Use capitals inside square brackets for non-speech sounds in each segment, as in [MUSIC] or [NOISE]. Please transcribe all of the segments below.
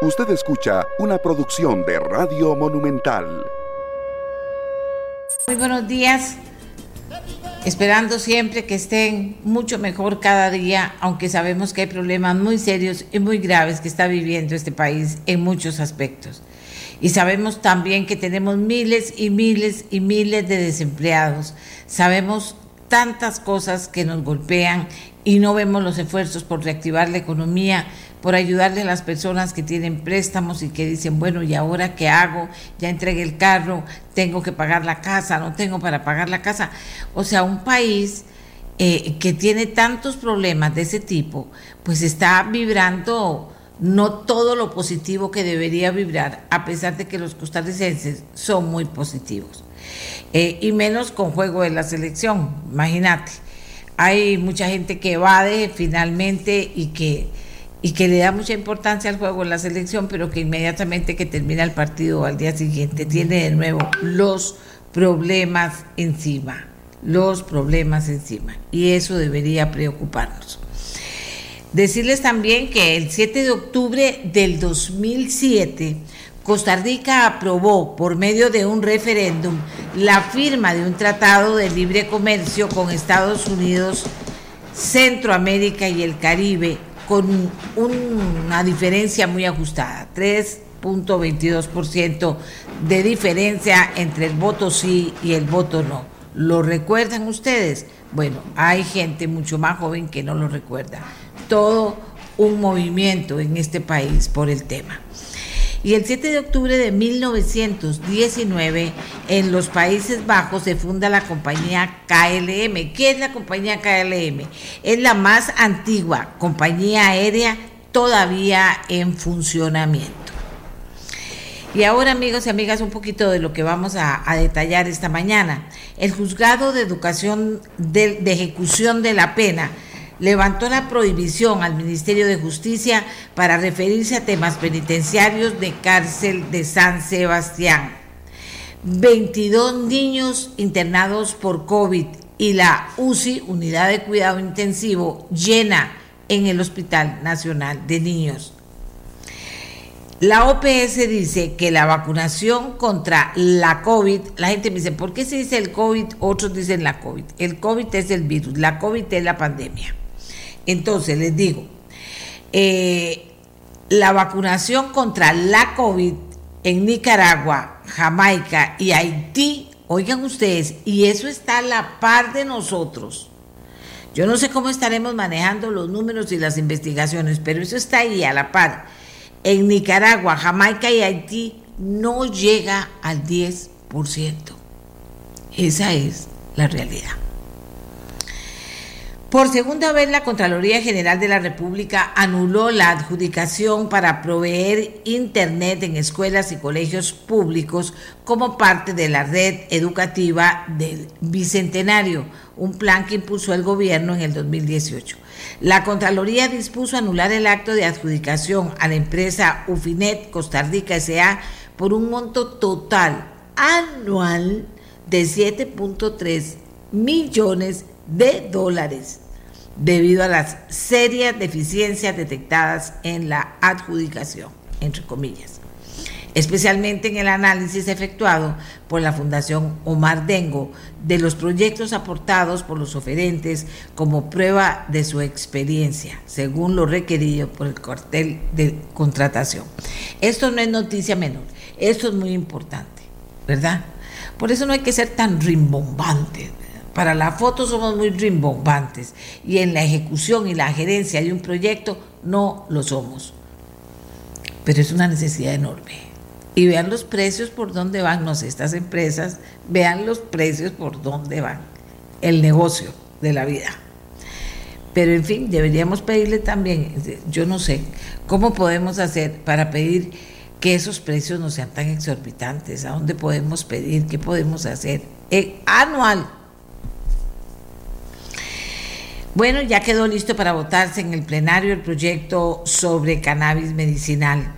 Usted escucha una producción de Radio Monumental. Muy buenos días. Esperando siempre que estén mucho mejor cada día, aunque sabemos que hay problemas muy serios y muy graves que está viviendo este país en muchos aspectos. Y sabemos también que tenemos miles y miles y miles de desempleados. Sabemos tantas cosas que nos golpean y no vemos los esfuerzos por reactivar la economía, por ayudarle a las personas que tienen préstamos y que dicen, bueno, ¿y ahora qué hago? Ya entregué el carro, tengo que pagar la casa, no tengo para pagar la casa. O sea, un país eh, que tiene tantos problemas de ese tipo, pues está vibrando no todo lo positivo que debería vibrar, a pesar de que los costarricenses son muy positivos. Eh, y menos con juego de la selección, imagínate. Hay mucha gente que evade finalmente y que y que le da mucha importancia al juego en la selección, pero que inmediatamente que termina el partido al día siguiente tiene de nuevo los problemas encima, los problemas encima. Y eso debería preocuparnos. Decirles también que el 7 de octubre del 2007, Costa Rica aprobó por medio de un referéndum la firma de un tratado de libre comercio con Estados Unidos, Centroamérica y el Caribe con una diferencia muy ajustada, 3.22% de diferencia entre el voto sí y el voto no. ¿Lo recuerdan ustedes? Bueno, hay gente mucho más joven que no lo recuerda. Todo un movimiento en este país por el tema. Y el 7 de octubre de 1919 en los Países Bajos se funda la compañía KLM. ¿Qué es la compañía KLM? Es la más antigua compañía aérea todavía en funcionamiento. Y ahora amigos y amigas, un poquito de lo que vamos a, detallar esta mañana. El juzgado de educación de ejecución de la pena levantó la prohibición al Ministerio de Justicia para referirse a temas penitenciarios de cárcel de San Sebastián. 22 niños internados por COVID y la UCI, Unidad de Cuidado Intensivo, llena en el Hospital Nacional de Niños. La OPS dice que la vacunación contra la COVID, la gente me dice, ¿por qué se dice el COVID? Otros dicen la COVID. El COVID es el virus, la COVID es la pandemia. Entonces, les digo, eh, la vacunación contra la COVID en Nicaragua, Jamaica y Haití, oigan ustedes, y eso está a la par de nosotros. Yo no sé cómo estaremos manejando los números y las investigaciones, pero eso está ahí a la par. En Nicaragua, Jamaica y Haití no llega al 10%. Esa es la realidad. Por segunda vez, la Contraloría General de la República anuló la adjudicación para proveer Internet en escuelas y colegios públicos como parte de la red educativa del Bicentenario, un plan que impulsó el gobierno en el 2018. La Contraloría dispuso anular el acto de adjudicación a la empresa Ufinet Costa Rica S.A. por un monto total anual de 7.3 millones de de dólares debido a las serias deficiencias detectadas en la adjudicación, entre comillas, especialmente en el análisis efectuado por la Fundación Omar Dengo de los proyectos aportados por los oferentes como prueba de su experiencia, según lo requerido por el cuartel de contratación. Esto no es noticia menor, esto es muy importante, ¿verdad? Por eso no hay que ser tan rimbombante para la foto somos muy rimbombantes y en la ejecución y la gerencia de un proyecto no lo somos. Pero es una necesidad enorme. Y vean los precios por dónde van, no sé, estas empresas, vean los precios por dónde van. El negocio de la vida. Pero en fin, deberíamos pedirle también, yo no sé, cómo podemos hacer para pedir que esos precios no sean tan exorbitantes, a dónde podemos pedir, qué podemos hacer eh, anual bueno, ya quedó listo para votarse en el plenario el proyecto sobre cannabis medicinal.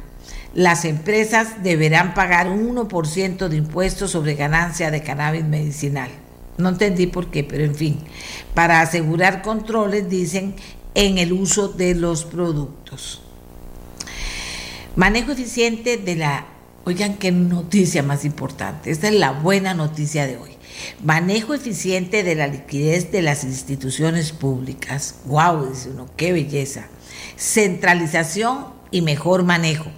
Las empresas deberán pagar un 1% de impuestos sobre ganancia de cannabis medicinal. No entendí por qué, pero en fin, para asegurar controles, dicen, en el uso de los productos. Manejo eficiente de la, oigan qué noticia más importante, esta es la buena noticia de hoy. Manejo eficiente de la liquidez de las instituciones públicas. ¡Wow! Dice uno, qué belleza. Centralización y mejor manejo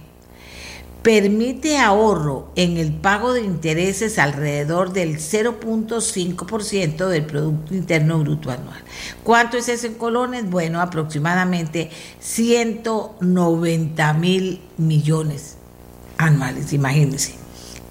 permite ahorro en el pago de intereses alrededor del 0.5% del Producto Interno Bruto anual. ¿Cuánto es eso en colones? Bueno, aproximadamente 190 mil millones anuales, imagínense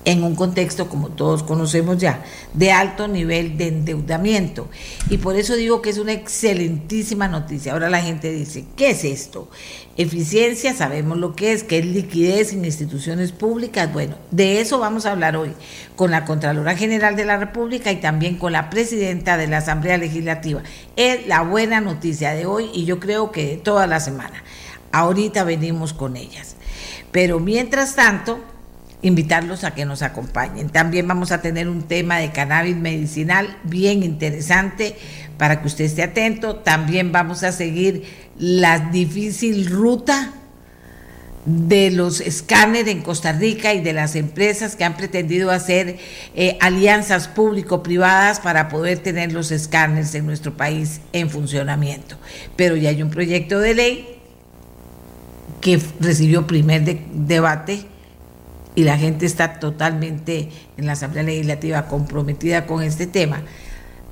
en un contexto, como todos conocemos ya, de alto nivel de endeudamiento. Y por eso digo que es una excelentísima noticia. Ahora la gente dice, ¿qué es esto? Eficiencia, sabemos lo que es, que es liquidez en instituciones públicas. Bueno, de eso vamos a hablar hoy con la Contralora General de la República y también con la Presidenta de la Asamblea Legislativa. Es la buena noticia de hoy y yo creo que de toda la semana. Ahorita venimos con ellas. Pero mientras tanto, invitarlos a que nos acompañen. También vamos a tener un tema de cannabis medicinal bien interesante para que usted esté atento. También vamos a seguir la difícil ruta de los escáneres en Costa Rica y de las empresas que han pretendido hacer eh, alianzas público-privadas para poder tener los escáneres en nuestro país en funcionamiento. Pero ya hay un proyecto de ley que recibió primer debate y la gente está totalmente en la Asamblea Legislativa comprometida con este tema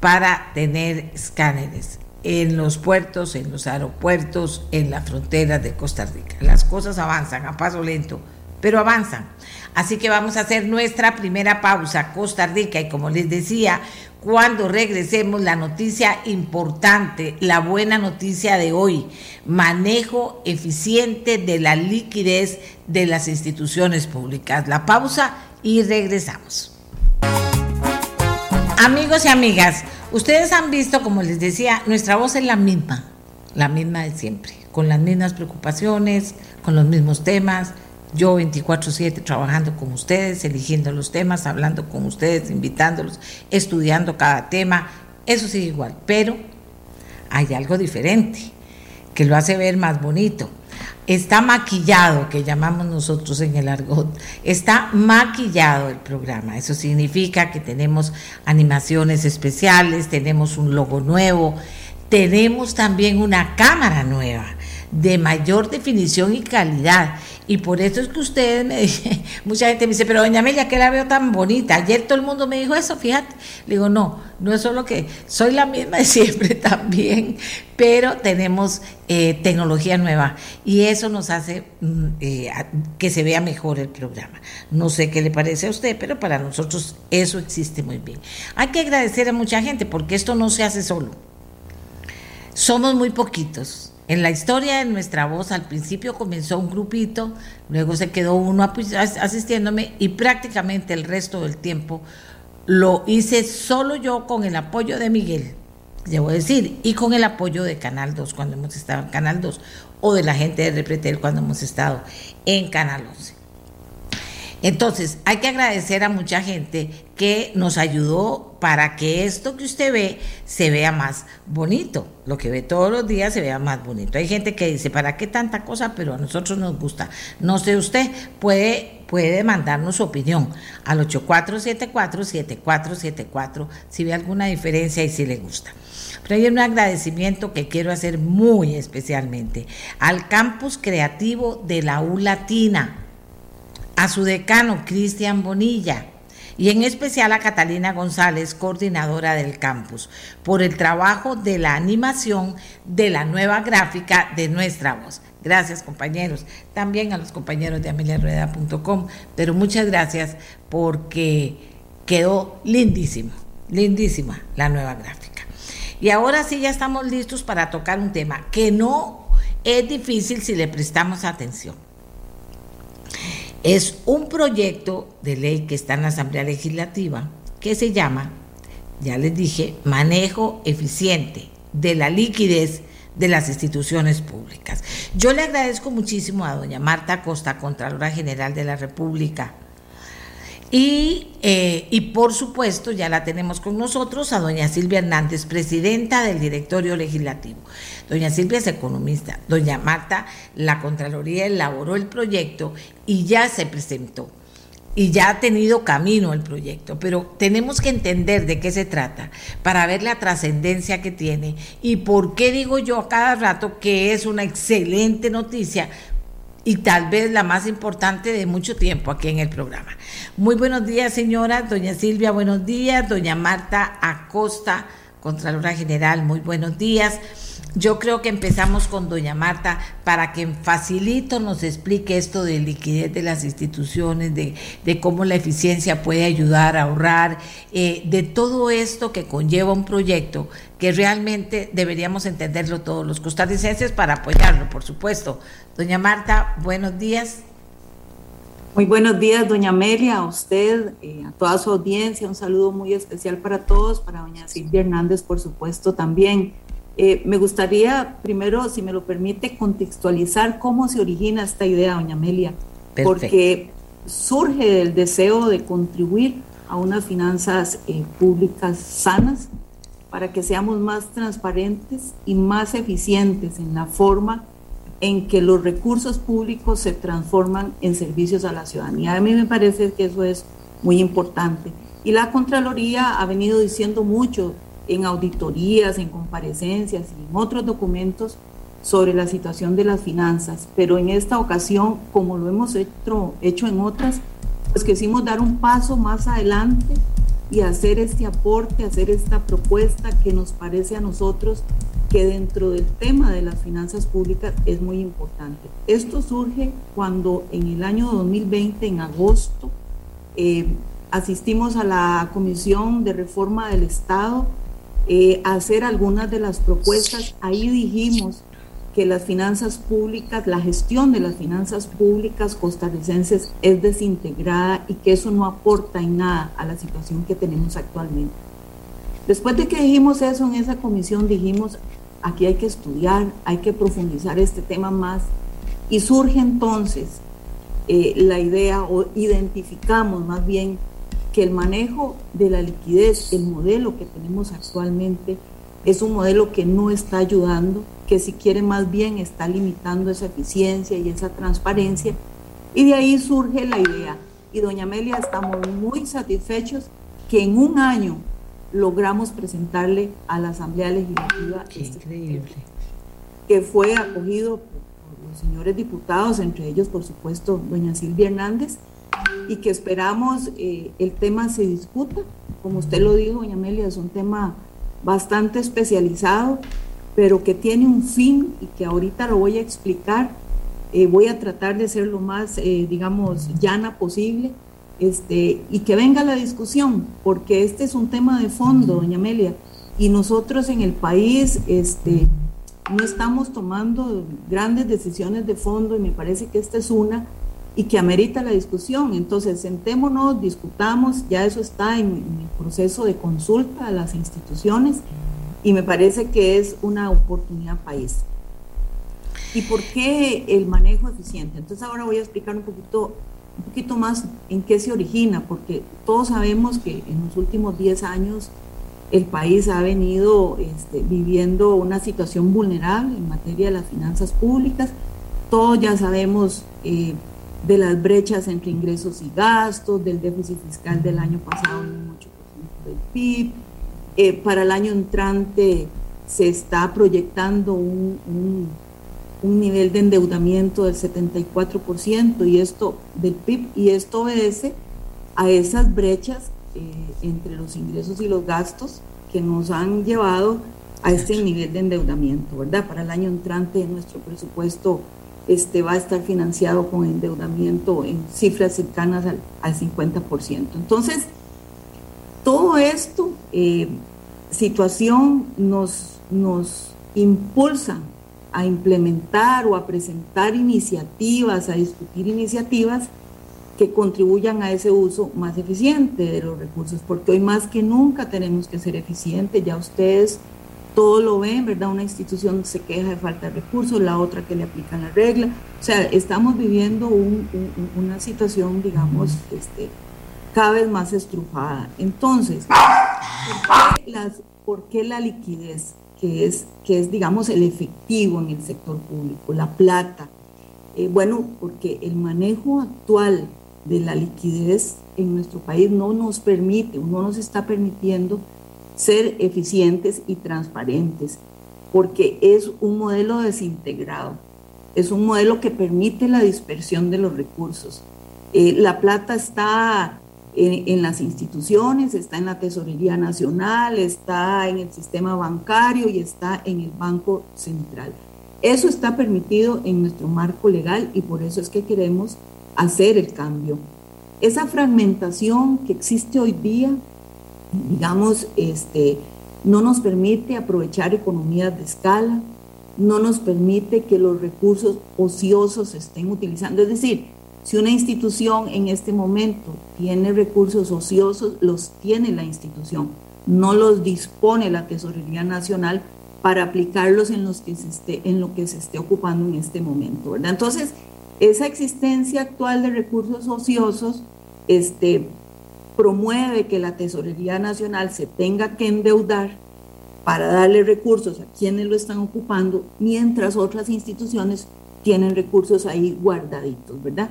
para tener escáneres en los puertos, en los aeropuertos, en las fronteras de Costa Rica. Las cosas avanzan a paso lento, pero avanzan. Así que vamos a hacer nuestra primera pausa, Costa Rica, y como les decía, cuando regresemos la noticia importante, la buena noticia de hoy, manejo eficiente de la liquidez de las instituciones públicas. La pausa y regresamos. Amigos y amigas, ustedes han visto, como les decía, nuestra voz es la misma, la misma de siempre, con las mismas preocupaciones, con los mismos temas, yo 24/7 trabajando con ustedes, eligiendo los temas, hablando con ustedes, invitándolos, estudiando cada tema, eso sigue igual, pero hay algo diferente que lo hace ver más bonito. Está maquillado, que llamamos nosotros en el argot, está maquillado el programa. Eso significa que tenemos animaciones especiales, tenemos un logo nuevo, tenemos también una cámara nueva de mayor definición y calidad. Y por eso es que ustedes me [LAUGHS] dicen, mucha gente me dice, pero doña Amelia, que la veo tan bonita. Ayer todo el mundo me dijo eso, fíjate. Le digo, no, no es solo que soy la misma de [LAUGHS] siempre también, pero tenemos eh, tecnología nueva y eso nos hace mm, eh, que se vea mejor el programa. No sé qué le parece a usted, pero para nosotros eso existe muy bien. Hay que agradecer a mucha gente porque esto no se hace solo. Somos muy poquitos en la historia de nuestra voz, al principio comenzó un grupito, luego se quedó uno asistiéndome y prácticamente el resto del tiempo lo hice solo yo con el apoyo de Miguel, debo decir, y con el apoyo de Canal 2 cuando hemos estado en Canal 2 o de la gente de Repretel cuando hemos estado en Canal 11. Entonces, hay que agradecer a mucha gente que nos ayudó para que esto que usted ve se vea más bonito. Lo que ve todos los días se vea más bonito. Hay gente que dice, ¿para qué tanta cosa? Pero a nosotros nos gusta. No sé usted, puede, puede mandarnos su opinión al 8474-7474 si ve alguna diferencia y si le gusta. Pero hay un agradecimiento que quiero hacer muy especialmente al campus creativo de la U Latina a su decano Cristian Bonilla y en especial a Catalina González, coordinadora del campus, por el trabajo de la animación de la nueva gráfica de nuestra voz. Gracias compañeros, también a los compañeros de ameliarueda.com, pero muchas gracias porque quedó lindísimo, lindísima la nueva gráfica. Y ahora sí ya estamos listos para tocar un tema que no es difícil si le prestamos atención es un proyecto de ley que está en la Asamblea Legislativa que se llama, ya les dije, manejo eficiente de la liquidez de las instituciones públicas. Yo le agradezco muchísimo a doña Marta Costa, Contralora General de la República, Y, eh, y, por supuesto, ya la tenemos con nosotros a doña Silvia Hernández, presidenta del directorio legislativo. Doña Silvia es economista. Doña Marta, la Contraloría elaboró el proyecto y ya se presentó. Y ya ha tenido camino el proyecto, pero tenemos que entender de qué se trata para ver la trascendencia que tiene y por qué digo yo a cada rato que es una excelente noticia y tal vez la más importante de mucho tiempo aquí en el programa. Muy buenos días, señora. Doña Silvia, buenos días. Doña Marta Acosta, Contralora General, muy buenos días. Yo creo que empezamos con doña Marta para que facilito nos explique esto de liquidez de las instituciones, de, cómo la eficiencia puede ayudar a ahorrar, eh, de todo esto que conlleva un proyecto que realmente deberíamos entenderlo todos los costarricenses para apoyarlo, por supuesto. Doña Marta, buenos días. Muy buenos días, doña Amelia, a usted, eh, a toda su audiencia, un saludo muy especial para todos, para doña Silvia Hernández, por supuesto, también. Eh, me gustaría primero, si me lo permite, contextualizar cómo se origina esta idea, doña Amelia, porque surge del deseo de contribuir a unas finanzas eh, públicas sanas para que seamos más transparentes y más eficientes en la forma en que los recursos públicos se transforman en servicios a la ciudadanía. A mí me parece que eso es muy importante. Y la Contraloría ha venido diciendo mucho en auditorías, en comparecencias y en otros documentos sobre la situación de las finanzas, pero en esta ocasión, como lo hemos hecho, hecho en otras, pues quisimos dar un paso más adelante y hacer este aporte, hacer esta propuesta que nos parece a nosotros que dentro del tema de las finanzas públicas es muy importante. Esto surge cuando en el año 2020, en agosto, eh, asistimos a la Comisión de Reforma del Estado eh, hacer algunas de las propuestas. Ahí dijimos que las finanzas públicas, la gestión de las finanzas públicas costarricenses es desintegrada y que eso no aporta en nada a la situación que tenemos actualmente. Después de que dijimos eso en esa comisión, dijimos, aquí hay que estudiar, hay que profundizar este tema más. Y surge entonces eh, la idea, o identificamos más bien que el manejo de la liquidez, el modelo que tenemos actualmente, es un modelo que no está ayudando, que si quiere más bien está limitando esa eficiencia y esa transparencia. Y de ahí surge la idea. Y doña Amelia, estamos muy satisfechos que en un año logramos presentarle a la Asamblea Legislativa este que fue acogido por los señores diputados, entre ellos, por supuesto, doña Silvia Hernández, y que esperamos eh, el tema se discuta. Como usted lo dijo, doña Amelia, es un tema bastante especializado, pero que tiene un fin y que ahorita lo voy a explicar. Eh, voy a tratar de ser lo más, eh, digamos, llana posible este, y que venga la discusión, porque este es un tema de fondo, doña Amelia, y nosotros en el país este, no estamos tomando grandes decisiones de fondo y me parece que esta es una y que amerita la discusión. Entonces, sentémonos, discutamos, ya eso está en, el proceso de consulta a las instituciones y me parece que es una oportunidad país. ¿Y por qué el manejo eficiente? Entonces ahora voy a explicar un poquito, un poquito más en qué se origina, porque todos sabemos que en los últimos 10 años el país ha venido este, viviendo una situación vulnerable en materia de las finanzas públicas. Todos ya sabemos eh, de las brechas entre ingresos y gastos, del déficit fiscal del año pasado en un 8% del PIB. Eh, para el año entrante se está proyectando un, un, nivel de endeudamiento del 74% y esto del PIB y esto obedece a esas brechas eh, entre los ingresos y los gastos que nos han llevado a este nivel de endeudamiento, ¿verdad? Para el año entrante nuestro presupuesto este, va a estar financiado con endeudamiento en cifras cercanas al, 50%. Entonces, todo esto, eh, situación nos, nos impulsa a implementar o a presentar iniciativas, a discutir iniciativas que contribuyan a ese uso más eficiente de los recursos, porque hoy más que nunca tenemos que ser eficientes, ya ustedes todo lo ven, ¿verdad? Una institución se queja de falta de recursos, la otra que le aplican la regla. O sea, estamos viviendo una situación, digamos, este, cada vez más estrujada. Entonces, ¿por qué, la liquidez, que es, que es, digamos, el efectivo en el sector público, la plata? Eh, bueno, porque el manejo actual de la liquidez en nuestro país no nos permite, no nos está permitiendo ser eficientes y transparentes, porque es un modelo desintegrado, es un modelo que permite la dispersión de los recursos. Eh, la plata está en, las instituciones, está en la Tesorería Nacional, está en el sistema bancario y está en el Banco Central. Eso está permitido en nuestro marco legal y por eso es que queremos hacer el cambio. Esa fragmentación que existe hoy día, digamos, este, no nos permite aprovechar economías de escala, no nos permite que los recursos ociosos se estén utilizando. Es decir, si una institución en este momento tiene recursos ociosos, los tiene la institución, no los dispone la Tesorería Nacional para aplicarlos en, los que se esté, en lo que se esté ocupando en este momento. ¿verdad? Entonces, esa existencia actual de recursos ociosos este, promueve que la Tesorería Nacional se tenga que endeudar para darle recursos a quienes lo están ocupando, mientras otras instituciones tienen recursos ahí guardaditos, ¿verdad?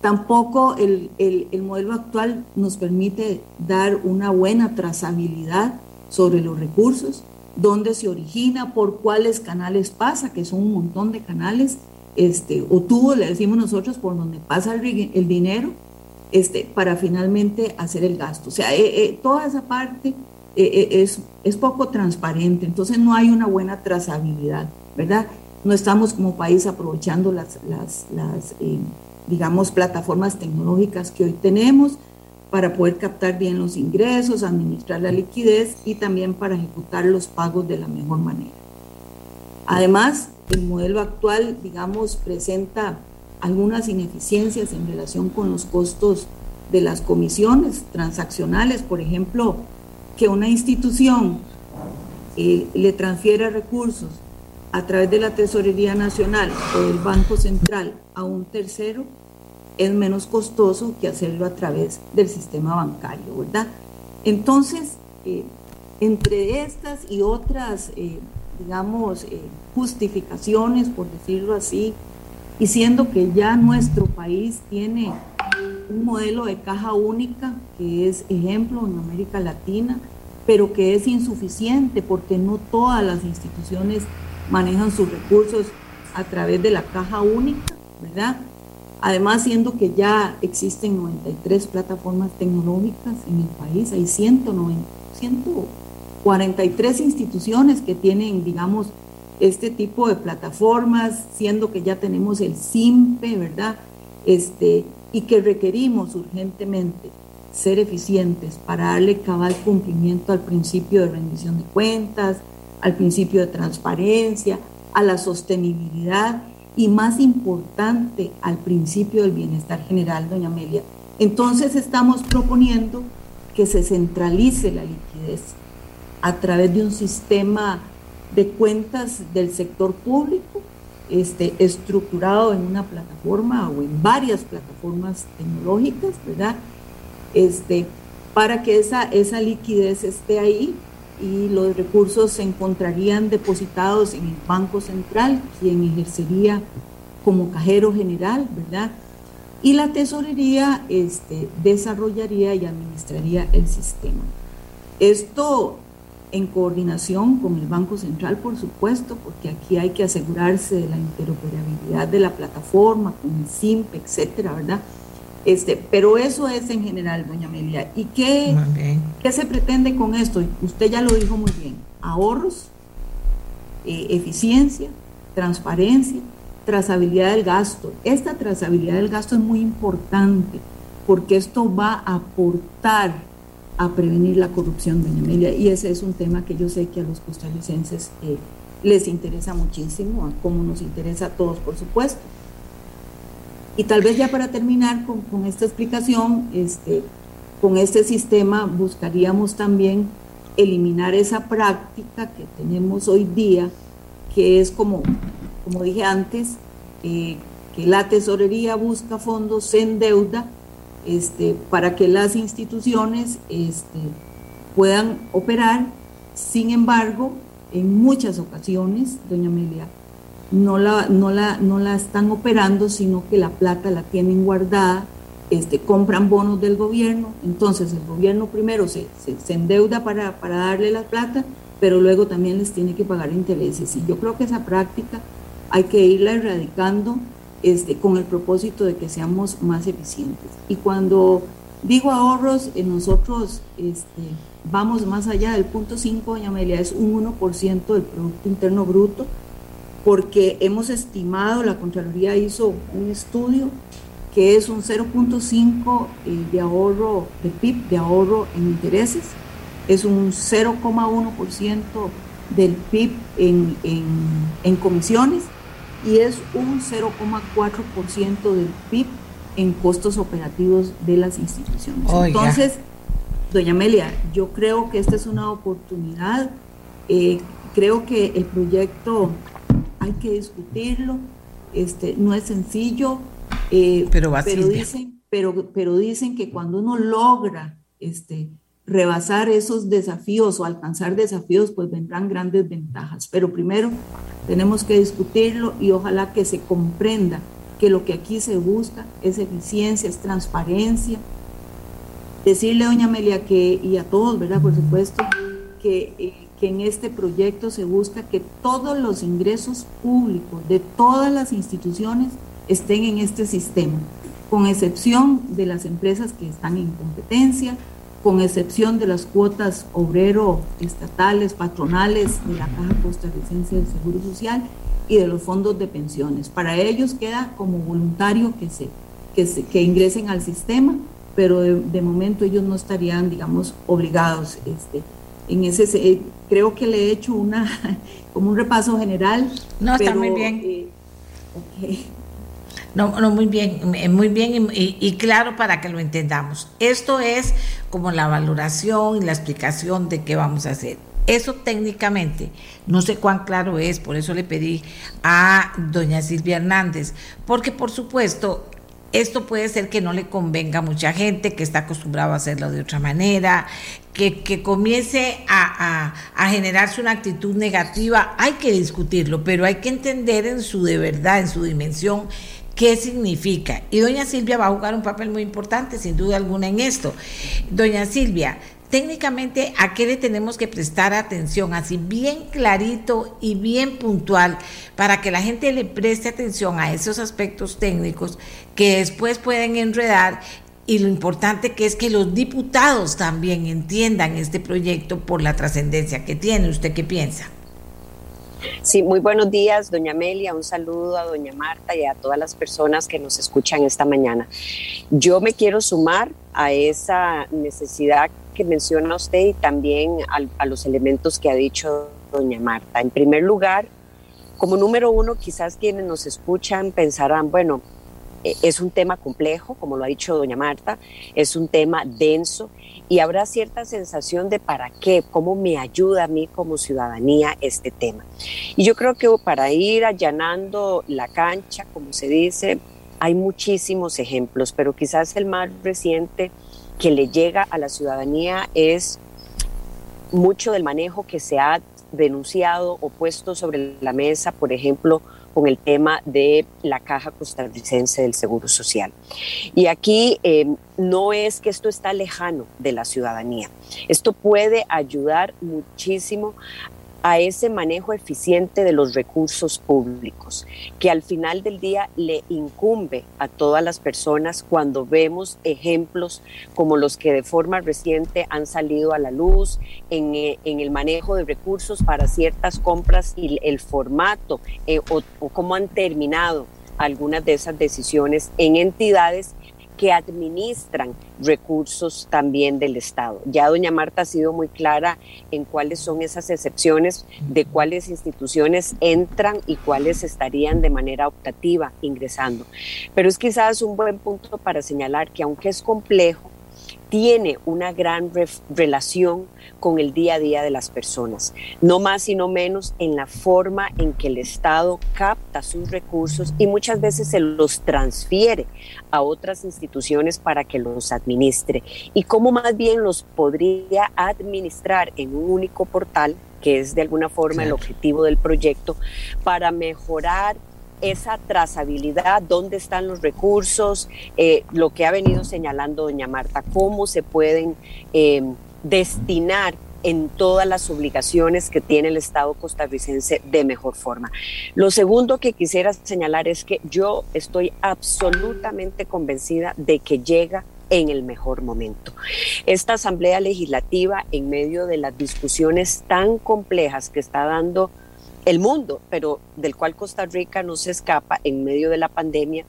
Tampoco el, el, modelo actual nos permite dar una buena trazabilidad sobre los recursos, dónde se origina, por cuáles canales pasa, que son un montón de canales, este, o tubo, le decimos nosotros, por donde pasa el, el dinero, este, para finalmente hacer el gasto. O sea, eh, eh, toda esa parte eh, es, es poco transparente, entonces no hay una buena trazabilidad, ¿verdad? No estamos como país aprovechando las, las, las digamos, plataformas tecnológicas que hoy tenemos para poder captar bien los ingresos, administrar la liquidez y también para ejecutar los pagos de la mejor manera. Además, el modelo actual, digamos, presenta algunas ineficiencias en relación con los costos de las comisiones transaccionales, por ejemplo, que una institución eh, le transfiera recursos a través de la Tesorería Nacional o del Banco Central a un tercero es menos costoso que hacerlo a través del sistema bancario, ¿verdad? Entonces, eh, entre estas y otras, eh, digamos, justificaciones, por decirlo así, y siendo que ya nuestro país tiene un modelo de caja única que es ejemplo en América Latina, pero que es insuficiente porque no todas las instituciones manejan sus recursos a través de la caja única, ¿verdad? Además, siendo que ya existen 93 plataformas tecnológicas en el país, hay 190, 143 instituciones que tienen, digamos, este tipo de plataformas, siendo que ya tenemos el SIMPE, ¿verdad? Este, y que requerimos urgentemente ser eficientes para darle cabal cumplimiento al principio de rendición de cuentas, al principio de transparencia, a la sostenibilidad y más importante al principio del bienestar general, doña Amelia. Entonces estamos proponiendo que se centralice la liquidez a través de un sistema de cuentas del sector público este, estructurado en una plataforma o en varias plataformas tecnológicas, ¿verdad? Este, para que esa, esa liquidez esté ahí y los recursos se encontrarían depositados en el Banco Central, quien ejercería como cajero general, ¿verdad? Y la tesorería este, desarrollaría y administraría el sistema. Esto en coordinación con el Banco Central, por supuesto, porque aquí hay que asegurarse de la interoperabilidad de la plataforma, con el SIMP, etcétera, ¿verdad? Este, pero eso es en general, doña Amelia. ¿Y qué, qué se pretende con esto? Usted ya lo dijo muy bien. Ahorros, eh, eficiencia, transparencia, trazabilidad del gasto. Esta trazabilidad del gasto es muy importante porque esto va a aportar a prevenir la corrupción, doña Amelia. Y ese es un tema que yo sé que a los costarricenses eh, les interesa muchísimo, como nos interesa a todos, por supuesto. Y tal vez ya para terminar con, esta explicación, este, con este sistema buscaríamos también eliminar esa práctica que tenemos hoy día, que es como, como dije antes, eh, que la tesorería busca fondos, se endeuda este, para que las instituciones este, puedan operar. Sin embargo, en muchas ocasiones, doña Amelia, no la, no la, no la están operando, sino que la plata la tienen guardada, este, compran bonos del gobierno, entonces el gobierno primero se, se, endeuda para, para, darle la plata, pero luego también les tiene que pagar intereses. Y yo creo que esa práctica hay que irla erradicando este, con el propósito de que seamos más eficientes. Y cuando digo ahorros, eh, nosotros este, vamos más allá del punto 5, doña Amelia, es un 1% del Producto Interno Bruto, porque hemos estimado, la Contraloría hizo un estudio que es un 0.5 eh, de ahorro de PIB, de ahorro en intereses, es un 0,1% del PIB en, en, en, comisiones y es un 0,4% del PIB en costos operativos de las instituciones. Entonces, doña Amelia, yo creo que esta es una oportunidad, eh, creo que el proyecto hay que discutirlo, este, no es sencillo, eh, pero, dicen, pero, pero dicen que cuando uno logra este, rebasar esos desafíos o alcanzar desafíos, pues vendrán grandes ventajas. Pero primero tenemos que discutirlo y ojalá que se comprenda que lo que aquí se busca es eficiencia, es transparencia. Decirle, doña Amelia, que, y a todos, ¿verdad? Por supuesto, que eh, que en este proyecto se busca que todos los ingresos públicos de todas las instituciones estén en este sistema, con excepción de las empresas que están en competencia, con excepción de las cuotas obrero estatales, patronales de la Caja Costarricense del Seguro Social y de los fondos de pensiones. Para ellos queda como voluntario que, se, que, se, que ingresen al sistema, pero de, de momento ellos no estarían, digamos, obligados. Este, en ese eh, creo que le he hecho una [LAUGHS] como un repaso general. No, está muy bien. Eh, no, no, muy bien, eh, muy bien y, claro para que lo entendamos. Esto es como la valoración y la explicación de qué vamos a hacer. Eso técnicamente, no sé cuán claro es, por eso le pedí a doña Silvia Hernández, porque por supuesto esto puede ser que no le convenga a mucha gente que está acostumbrado a hacerlo de otra manera, que, que comience a, a, generarse una actitud negativa. Hay que discutirlo, pero hay que entender en su de verdad, en su dimensión, qué significa. Y doña Silvia va a jugar un papel muy importante, sin duda alguna, en esto. Doña Silvia, técnicamente a qué le tenemos que prestar atención, así bien clarito y bien puntual, para que la gente le preste atención a esos aspectos técnicos que después pueden enredar y lo importante que es que los diputados también entiendan este proyecto por la trascendencia que tiene. ¿Usted qué piensa? Sí, muy buenos días, doña Amelia. Un saludo a doña Marta y a todas las personas que nos escuchan esta mañana. Yo me quiero sumar a esa necesidad que menciona usted y también a, los elementos que ha dicho doña Marta. En primer lugar, como número uno, quizás quienes nos escuchan pensarán, bueno, es un tema complejo, como lo ha dicho doña Marta, es un tema denso y habrá cierta sensación de para qué, cómo me ayuda a mí como ciudadanía este tema. Y yo creo que para ir allanando la cancha, como se dice, hay muchísimos ejemplos, pero quizás el más reciente que le llega a la ciudadanía es mucho del manejo que se ha denunciado o puesto sobre la mesa, por ejemplo, con el tema de la Caja Costarricense del Seguro Social. Y aquí eh, no es que esto está lejano de la ciudadanía. Esto puede ayudar muchísimo a ese manejo eficiente de los recursos públicos, que al final del día le incumbe a todas las personas cuando vemos ejemplos como los que de forma reciente han salido a la luz en, eh, el manejo de recursos para ciertas compras y el formato eh, o, o cómo han terminado algunas de esas decisiones en entidades que administran recursos también del Estado. Ya doña Marta ha sido muy clara en cuáles son esas excepciones, de cuáles instituciones entran y cuáles estarían de manera optativa ingresando. Pero es quizás un buen punto para señalar que aunque es complejo, tiene una gran relación con el día a día de las personas, no más y no menos en la forma en que el Estado capta sus recursos y muchas veces se los transfiere a otras instituciones para que los administre. Y cómo más bien los podría administrar en un único portal que es de alguna forma el objetivo del proyecto, para mejorar esa trazabilidad, dónde están los recursos, eh, lo que ha venido señalando doña Marta, cómo se pueden eh, destinar en todas las obligaciones que tiene el Estado costarricense de mejor forma. Lo segundo que quisiera señalar es que yo estoy absolutamente convencida de que llega en el mejor momento. Esta Asamblea Legislativa, en medio de las discusiones tan complejas que está dando el mundo, pero del cual Costa Rica no se escapa en medio de la pandemia,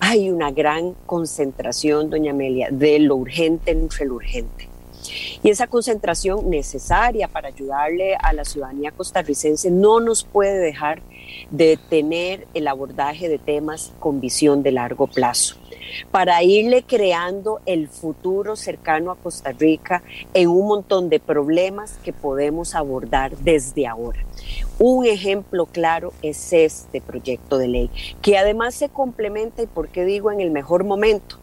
hay una gran concentración, doña Amelia, de lo urgente entre lo urgente. Y esa concentración necesaria para ayudarle a la ciudadanía costarricense no nos puede dejar de tener el abordaje de temas con visión de largo plazo para irle creando el futuro cercano a Costa Rica en un montón de problemas que podemos abordar desde ahora. Un ejemplo claro es este proyecto de ley, que además se complementa, y por qué digo en el mejor momento,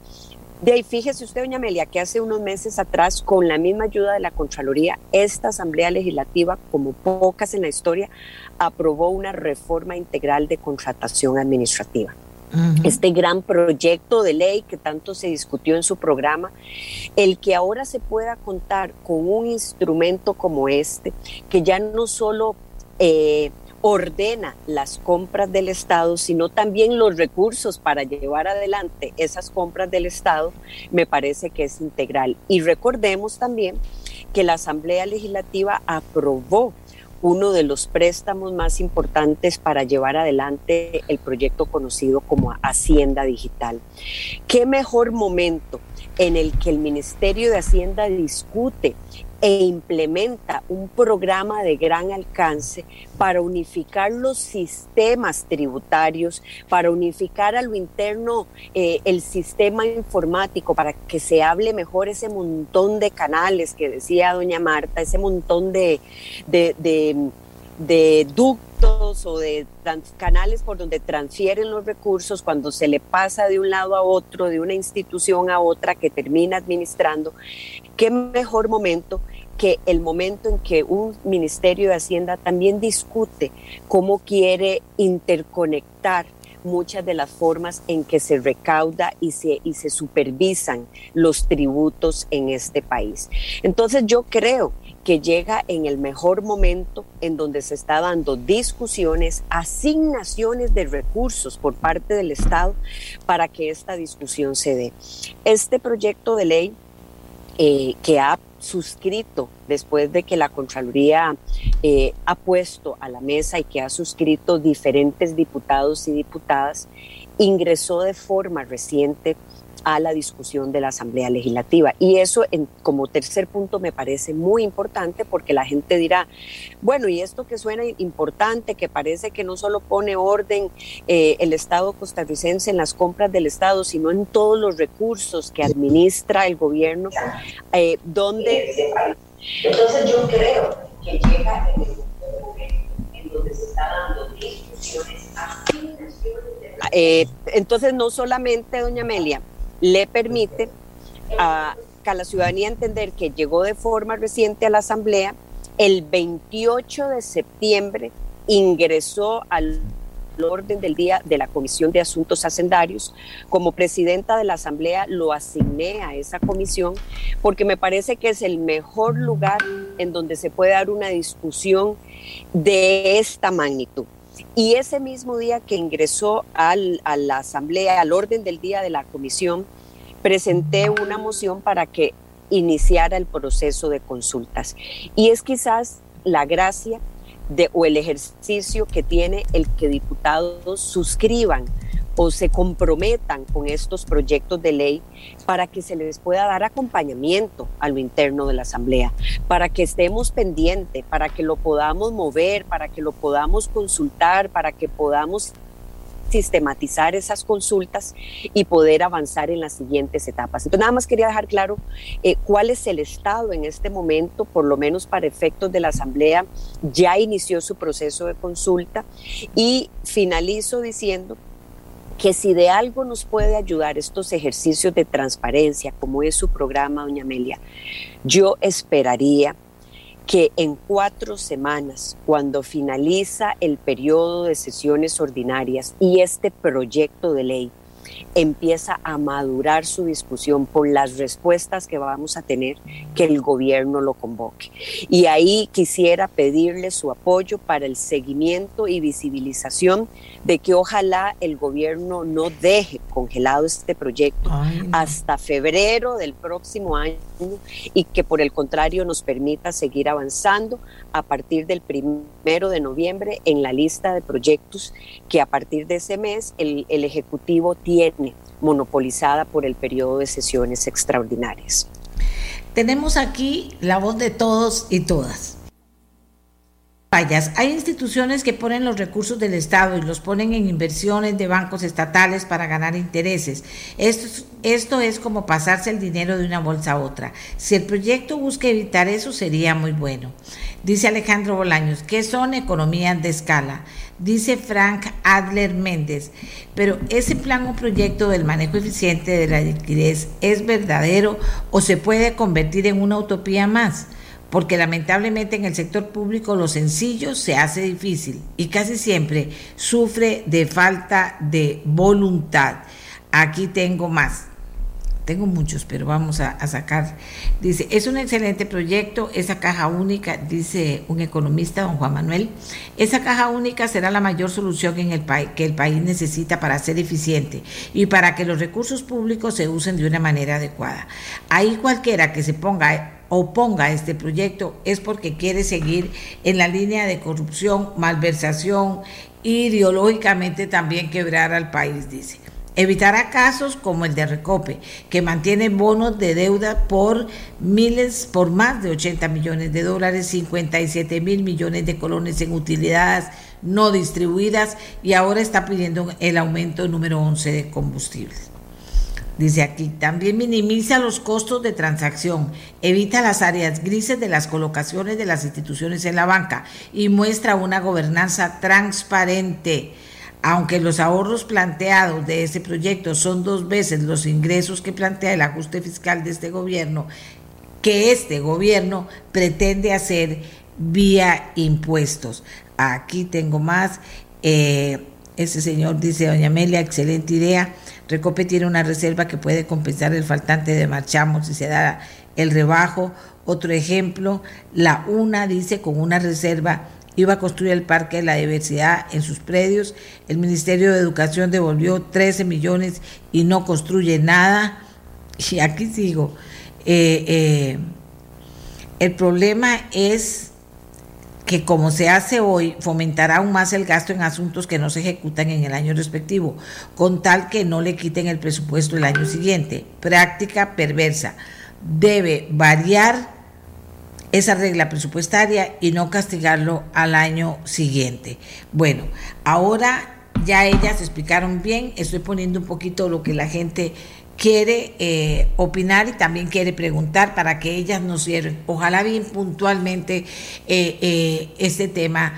de ahí, fíjese usted, doña Amelia, que hace unos meses atrás, con la misma ayuda de la Contraloría, esta Asamblea Legislativa, como pocas en la historia, aprobó una reforma integral de contratación administrativa este gran proyecto de ley que tanto se discutió en su programa, el que ahora se pueda contar con un instrumento como este, que ya no solo eh, ordena las compras del Estado, sino también los recursos para llevar adelante esas compras del Estado, me parece que es integral. Y recordemos también que la Asamblea Legislativa aprobó uno de los préstamos más importantes para llevar adelante el proyecto conocido como Hacienda Digital. ¿Qué mejor momento en el que el Ministerio de Hacienda discute e implementa un programa de gran alcance para unificar los sistemas tributarios, para unificar a lo interno eh, el sistema informático, para que se hable mejor ese montón de canales que decía doña Marta, ese montón de, de, de ductos o de canales por donde transfieren los recursos cuando se le pasa de un lado a otro, de una institución a otra que termina administrando, qué mejor momento que el momento en que un Ministerio de Hacienda también discute cómo quiere interconectar muchas de las formas en que se recauda y se, y se supervisan los tributos en este país. Entonces yo creo que llega en el mejor momento en donde se está dando discusiones, asignaciones de recursos por parte del Estado para que esta discusión se dé. Este proyecto de ley eh, que ha suscrito después de que la Contraloría eh, ha puesto a la mesa y que ha suscrito diferentes diputados y diputadas, ingresó de forma reciente a la discusión de la Asamblea Legislativa. Y eso en, como tercer punto me parece muy importante porque la gente dirá, bueno, y esto que suena importante, que parece que no solo pone orden eh, el Estado costarricense en las compras del Estado, sino en todos los recursos que administra el gobierno, eh, donde... Entonces yo creo que llega en el en donde se está dando discusiones, eh, entonces no solamente, doña Amelia, le permite a, la ciudadanía entender que llegó de forma reciente a la Asamblea, el 28 de septiembre ingresó al orden del día de la Comisión de Asuntos Hacendarios. Como presidenta de la Asamblea lo asigné a esa comisión porque me parece que es el mejor lugar en donde se puede dar una discusión de esta magnitud. Y ese mismo día que ingresó a la Asamblea, al orden del día de la comisión, presenté una moción para que iniciara el proceso de consultas. Y es quizás la gracia o el ejercicio que tiene el que diputados suscriban o se comprometan con estos proyectos de ley para que se les pueda dar acompañamiento a lo interno de la Asamblea, para que estemos pendientes, para que lo podamos mover, para que lo podamos consultar, para que podamos sistematizar esas consultas y poder avanzar en las siguientes etapas. Entonces, nada más quería dejar claro eh, cuál es el estado en este momento, por lo menos para efectos de la Asamblea, ya inició su proceso de consulta y finalizo diciendo que si de algo nos puede ayudar estos ejercicios de transparencia, como es su programa, doña Amelia, yo esperaría que en cuatro semanas, cuando finaliza el periodo de sesiones ordinarias y este proyecto de ley empieza a madurar su discusión por las respuestas que vamos a tener, que el gobierno lo convoque. Y ahí quisiera pedirle su apoyo para el seguimiento y visibilización de que ojalá el gobierno no deje congelado este proyecto hasta febrero del próximo año y que por el contrario nos permita seguir avanzando a partir del primero de noviembre en la lista de proyectos que a partir de ese mes el, el Ejecutivo tiene monopolizada por el periodo de sesiones extraordinarias. Tenemos aquí la voz de todos y todas. Hay instituciones que ponen los recursos del Estado y los ponen en inversiones de bancos estatales para ganar intereses. Esto, esto es como pasarse el dinero de una bolsa a otra. Si el proyecto busca evitar eso, sería muy bueno. Dice Alejandro Bolaños, ¿qué son economías de escala? Dice Frank Adler Méndez, pero ese plan o proyecto del manejo eficiente de la liquidez es verdadero o se puede convertir en una utopía más porque lamentablemente en el sector público lo sencillo se hace difícil y casi siempre sufre de falta de voluntad. Aquí tengo más. Tengo muchos, pero vamos a, sacar. Dice, es un excelente proyecto, esa caja única, dice un economista, don Juan Manuel, esa caja única será la mayor solución en el que el país necesita para ser eficiente y para que los recursos públicos se usen de una manera adecuada. Ahí cualquiera que se ponga oponga este proyecto es porque quiere seguir en la línea de corrupción, malversación, ideológicamente también quebrar al país, dice. Evitará casos como el de Recope, que mantiene bonos de deuda por miles, por más de 80 millones de dólares, 57 mil millones de colones en utilidades no distribuidas y ahora está pidiendo el aumento número 11 de combustibles. Dice aquí, también minimiza los costos de transacción, evita las áreas grises de las colocaciones de las instituciones en la banca y muestra una gobernanza transparente. Aunque los ahorros planteados de ese proyecto son dos veces los ingresos que plantea el ajuste fiscal de este gobierno, que este gobierno pretende hacer vía impuestos. Aquí tengo más. Eh, ese señor dice, doña Amelia, excelente idea Recope tiene una reserva que puede compensar el faltante de marchamos si se da el rebajo. Otro ejemplo, la UNA dice con una reserva iba a construir el Parque de la Diversidad en sus predios. El Ministerio de Educación devolvió 13 millones y no construye nada. [LAUGHS] Y aquí sigo. Eh, eh, el problema es que como se hace hoy, fomentará aún más el gasto en asuntos que no se ejecutan en el año respectivo, con tal que no le quiten el presupuesto el año siguiente. Práctica perversa. Debe variar esa regla presupuestaria y no castigarlo al año siguiente. Bueno, ahora ya ellas explicaron bien, estoy poniendo un poquito lo que la gente quiere eh, opinar y también quiere preguntar para que ellas nos cierren, ojalá bien puntualmente, eh, eh, este tema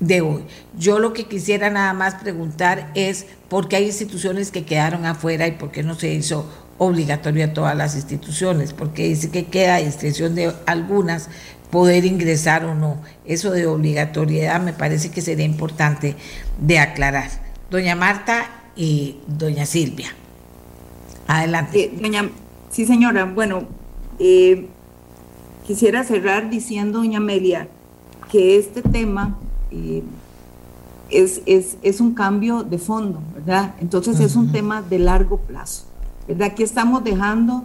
de hoy. Yo lo que quisiera nada más preguntar es por qué hay instituciones que quedaron afuera y por qué no se hizo obligatorio a todas las instituciones, porque dice que queda a discreción de algunas poder ingresar o no. Eso de obligatoriedad me parece que sería importante de aclarar. Doña Marta y doña Silvia. Adelante. Eh, sí, señora. Bueno, eh, quisiera cerrar diciendo, doña Amelia, que este tema eh, es, es, un cambio de fondo, ¿verdad? Entonces es un tema de largo plazo, ¿verdad? Aquí estamos dejando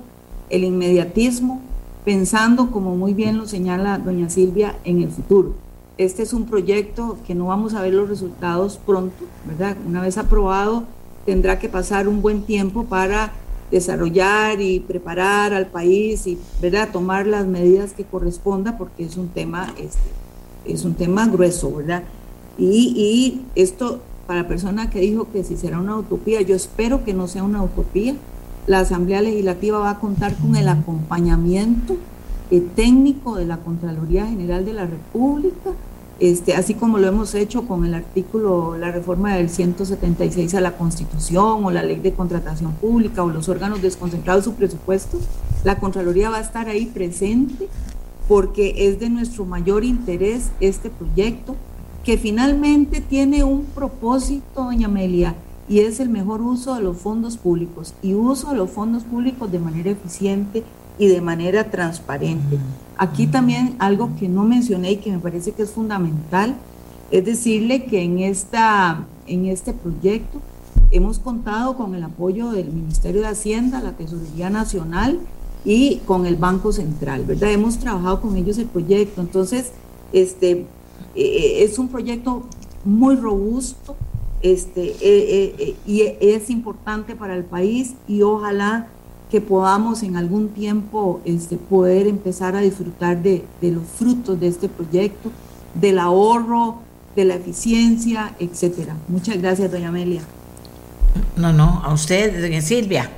el inmediatismo, pensando, como muy bien lo señala doña Silvia, en el futuro. Este es un proyecto que no vamos a ver los resultados pronto, ¿verdad? Una vez aprobado, tendrá que pasar un buen tiempo para desarrollar y preparar al país y ¿verdad? tomar las medidas que corresponda porque es un tema, este, es un tema grueso, ¿verdad? Y, y esto para la persona que dijo que si será una utopía, yo espero que no sea una utopía. La Asamblea Legislativa va a contar con el acompañamiento eh, técnico de la Contraloría General de la República, este, así como lo hemos hecho con el artículo, la reforma del 176 a la Constitución o la ley de contratación pública o los órganos desconcentrados de su presupuesto, la Contraloría va a estar ahí presente porque es de nuestro mayor interés este proyecto que finalmente tiene un propósito, doña Amelia, y es el mejor uso de los fondos públicos y uso de los fondos públicos de manera eficiente y de manera transparente. Aquí también algo que no mencioné y que me parece que es fundamental es decirle que en, esta, en este proyecto hemos contado con el apoyo del Ministerio de Hacienda, la Tesorería Nacional y con el Banco Central, ¿verdad? Hemos trabajado con ellos el proyecto. Entonces, este, eh, es un proyecto muy robusto este, eh, eh, y es importante para el país y ojalá que podamos en algún tiempo este, poder empezar a disfrutar de, los frutos de este proyecto, del ahorro, de la eficiencia, etcétera. Muchas gracias, doña Amelia. No, no, a usted, doña Silvia.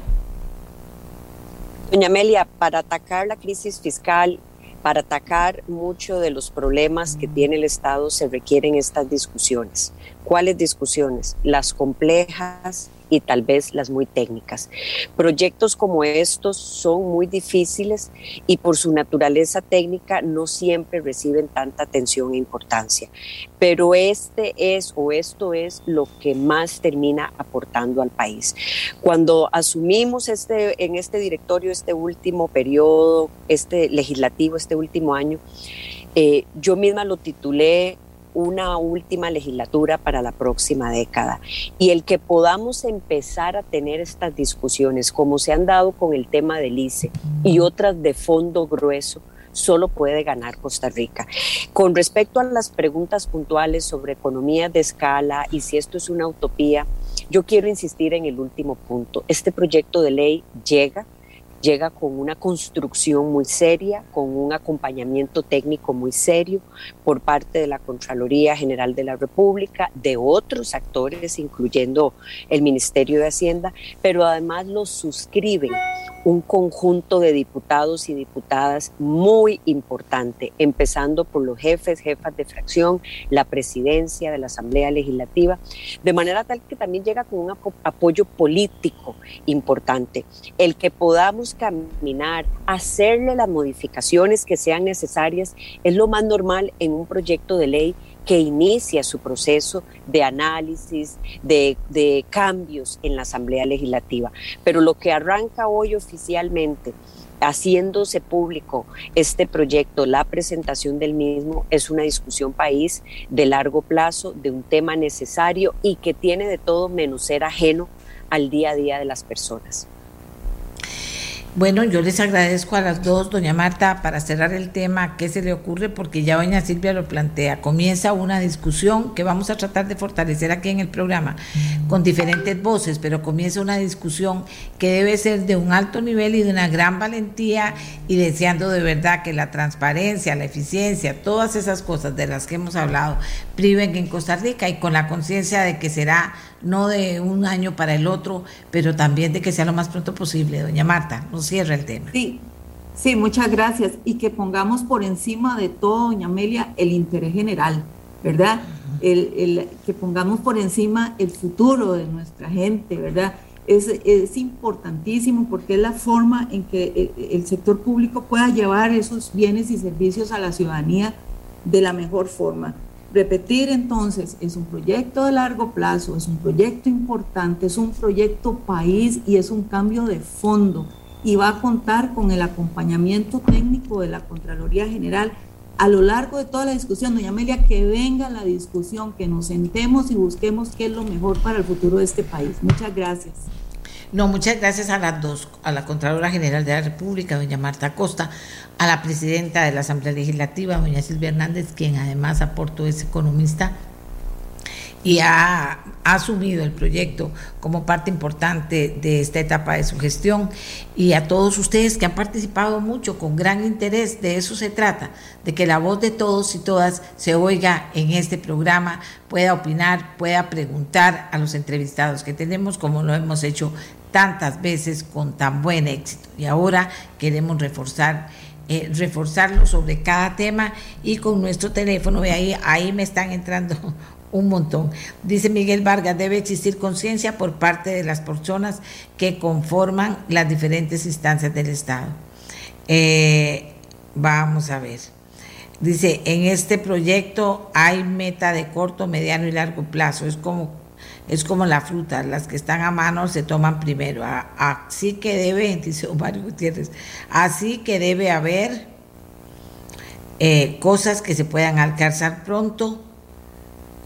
Doña Amelia, para atacar la crisis fiscal, para atacar muchos de los problemas que tiene el Estado, se requieren estas discusiones. ¿Cuáles discusiones? Las complejas, y tal vez las muy técnicas. Proyectos como estos son muy difíciles y por su naturaleza técnica no siempre reciben tanta atención e importancia, pero este es o esto es lo que más termina aportando al país. Cuando asumimos este, en este directorio este último periodo, este legislativo, este último año, eh, yo misma lo titulé una última legislatura para la próxima década. Y el que podamos empezar a tener estas discusiones, como se han dado con el tema del ICE y otras de fondo grueso, solo puede ganar Costa Rica. Con respecto a las preguntas puntuales sobre economía de escala y si esto es una utopía, yo quiero insistir en el último punto. Este proyecto de ley llega llega con una construcción muy seria, con un acompañamiento técnico muy serio por parte de la Contraloría General de la República, de otros actores, incluyendo el Ministerio de Hacienda, pero además lo suscriben un conjunto de diputados y diputadas muy importante, empezando por los jefes, jefas de fracción, la presidencia de la Asamblea Legislativa, de manera tal que también llega con un apoyo político importante. El que podamos caminar, hacerle las modificaciones que sean necesarias, es lo más normal en un proyecto de ley que inicia su proceso de análisis, de, cambios en la Asamblea Legislativa. Pero lo que arranca hoy oficialmente haciéndose público este proyecto, la presentación del mismo, es una discusión país de largo plazo, de un tema necesario y que tiene de todo menos ser ajeno al día a día de las personas. Bueno, yo les agradezco a las dos, doña Marta, para cerrar el tema, ¿qué se le ocurre? Porque ya doña Silvia lo plantea. Comienza una discusión que vamos a tratar de fortalecer aquí en el programa con diferentes voces, pero comienza una discusión que debe ser de un alto nivel y de una gran valentía y deseando de verdad que la transparencia, la eficiencia, todas esas cosas de las que hemos hablado priven en Costa Rica y con la conciencia de que será no de un año para el otro, pero también de que sea lo más pronto posible. Doña Marta, nos cierra el tema. Sí, sí, muchas gracias. Y que pongamos por encima de todo, doña Amelia, el interés general, ¿verdad? el, que pongamos por encima el futuro de nuestra gente, ¿verdad? Es, es, importantísimo porque es la forma en que el, el, sector público pueda llevar esos bienes y servicios a la ciudadanía de la mejor forma. Repetir entonces, es un proyecto de largo plazo, es un proyecto importante, es un proyecto país y es un cambio de fondo y va a contar con el acompañamiento técnico de la Contraloría General a lo largo de toda la discusión. Doña Amelia, que venga la discusión, que nos sentemos y busquemos qué es lo mejor para el futuro de este país. Muchas gracias. No, muchas gracias a las dos, a la Contralora General de la República, doña Marta Costa, a la presidenta de la Asamblea Legislativa, doña Silvia Hernández, quien además aportó es economista, y ha, asumido el proyecto como parte importante de esta etapa de su gestión. Y a todos ustedes que han participado mucho con gran interés, de eso se trata, de que la voz de todos y todas se oiga en este programa, pueda opinar, pueda preguntar a los entrevistados que tenemos como lo hemos hecho tantas veces con tan buen éxito. Y ahora queremos reforzar eh, reforzarlo sobre cada tema y con nuestro teléfono, ve ahí, ahí me están entrando [LAUGHS] un montón. Dice Miguel Vargas, debe existir conciencia por parte de las personas que conforman las diferentes instancias del Estado. Eh, vamos a ver. Dice, en este proyecto hay meta de corto, mediano y largo plazo. Es como, es como la fruta, las que están a mano se toman primero. Así que debe, [LAUGHS] dice Mario Gutiérrez, así que debe haber eh, cosas que se puedan alcanzar pronto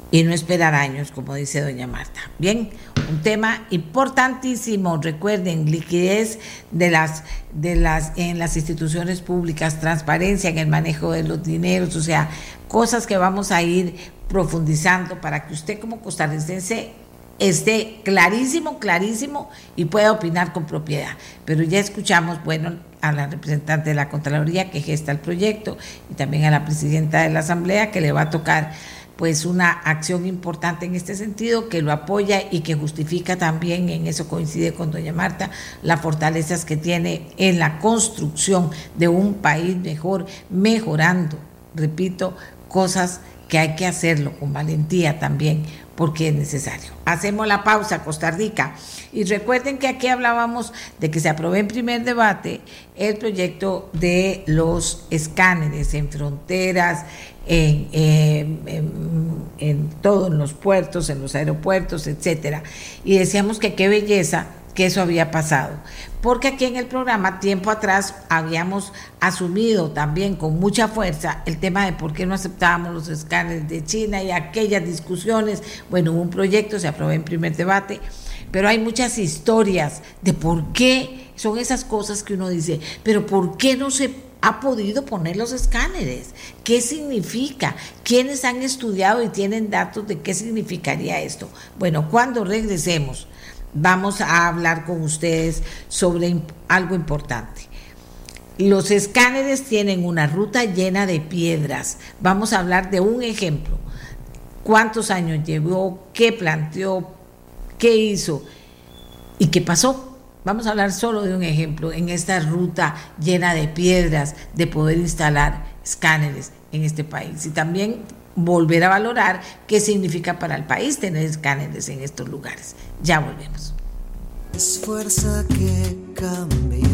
y no esperar años, como dice doña Marta. Bien, un tema importantísimo, recuerden, liquidez de las de las en las instituciones públicas, transparencia en el manejo de los dineros, o sea, cosas que vamos a ir profundizando para que usted como costarricense esté clarísimo, clarísimo y pueda opinar con propiedad. Pero ya escuchamos, bueno, a la representante de la Contraloría que gesta el proyecto y también a la presidenta de la Asamblea que le va a tocar pues una acción importante en este sentido que lo apoya y que justifica también, en eso coincide con doña Marta, las fortalezas que tiene en la construcción de un país mejor, mejorando, repito, cosas que hay que hacerlo con valentía también, porque es necesario. Hacemos la pausa, Costa Rica. Y recuerden que aquí hablábamos de que se aprobó en primer debate el proyecto de los escáneres en fronteras, en, en, todos los puertos, en los aeropuertos, etcétera. Y decíamos que qué belleza que eso había pasado. Porque aquí en el programa, tiempo atrás, habíamos asumido también con mucha fuerza el tema de por qué no aceptábamos los escáneres de China y aquellas discusiones. Bueno, hubo un proyecto, se aprobó en primer debate, pero hay muchas historias de por qué son esas cosas que uno dice, pero ¿por qué no se ha podido poner los escáneres. ¿Qué significa? ¿Quiénes han estudiado y tienen datos de qué significaría esto? Bueno, cuando regresemos vamos a hablar con ustedes sobre algo importante. Los escáneres tienen una ruta llena de piedras. Vamos a hablar de un ejemplo. ¿Cuántos años llevó? ¿Qué planteó? ¿Qué hizo? ¿Y qué pasó? Vamos a hablar solo de un ejemplo en esta ruta llena de piedras de poder instalar escáneres en este país y también volver a valorar qué significa para el país tener escáneres en estos lugares. Ya volvemos. Es fuerza que cambia.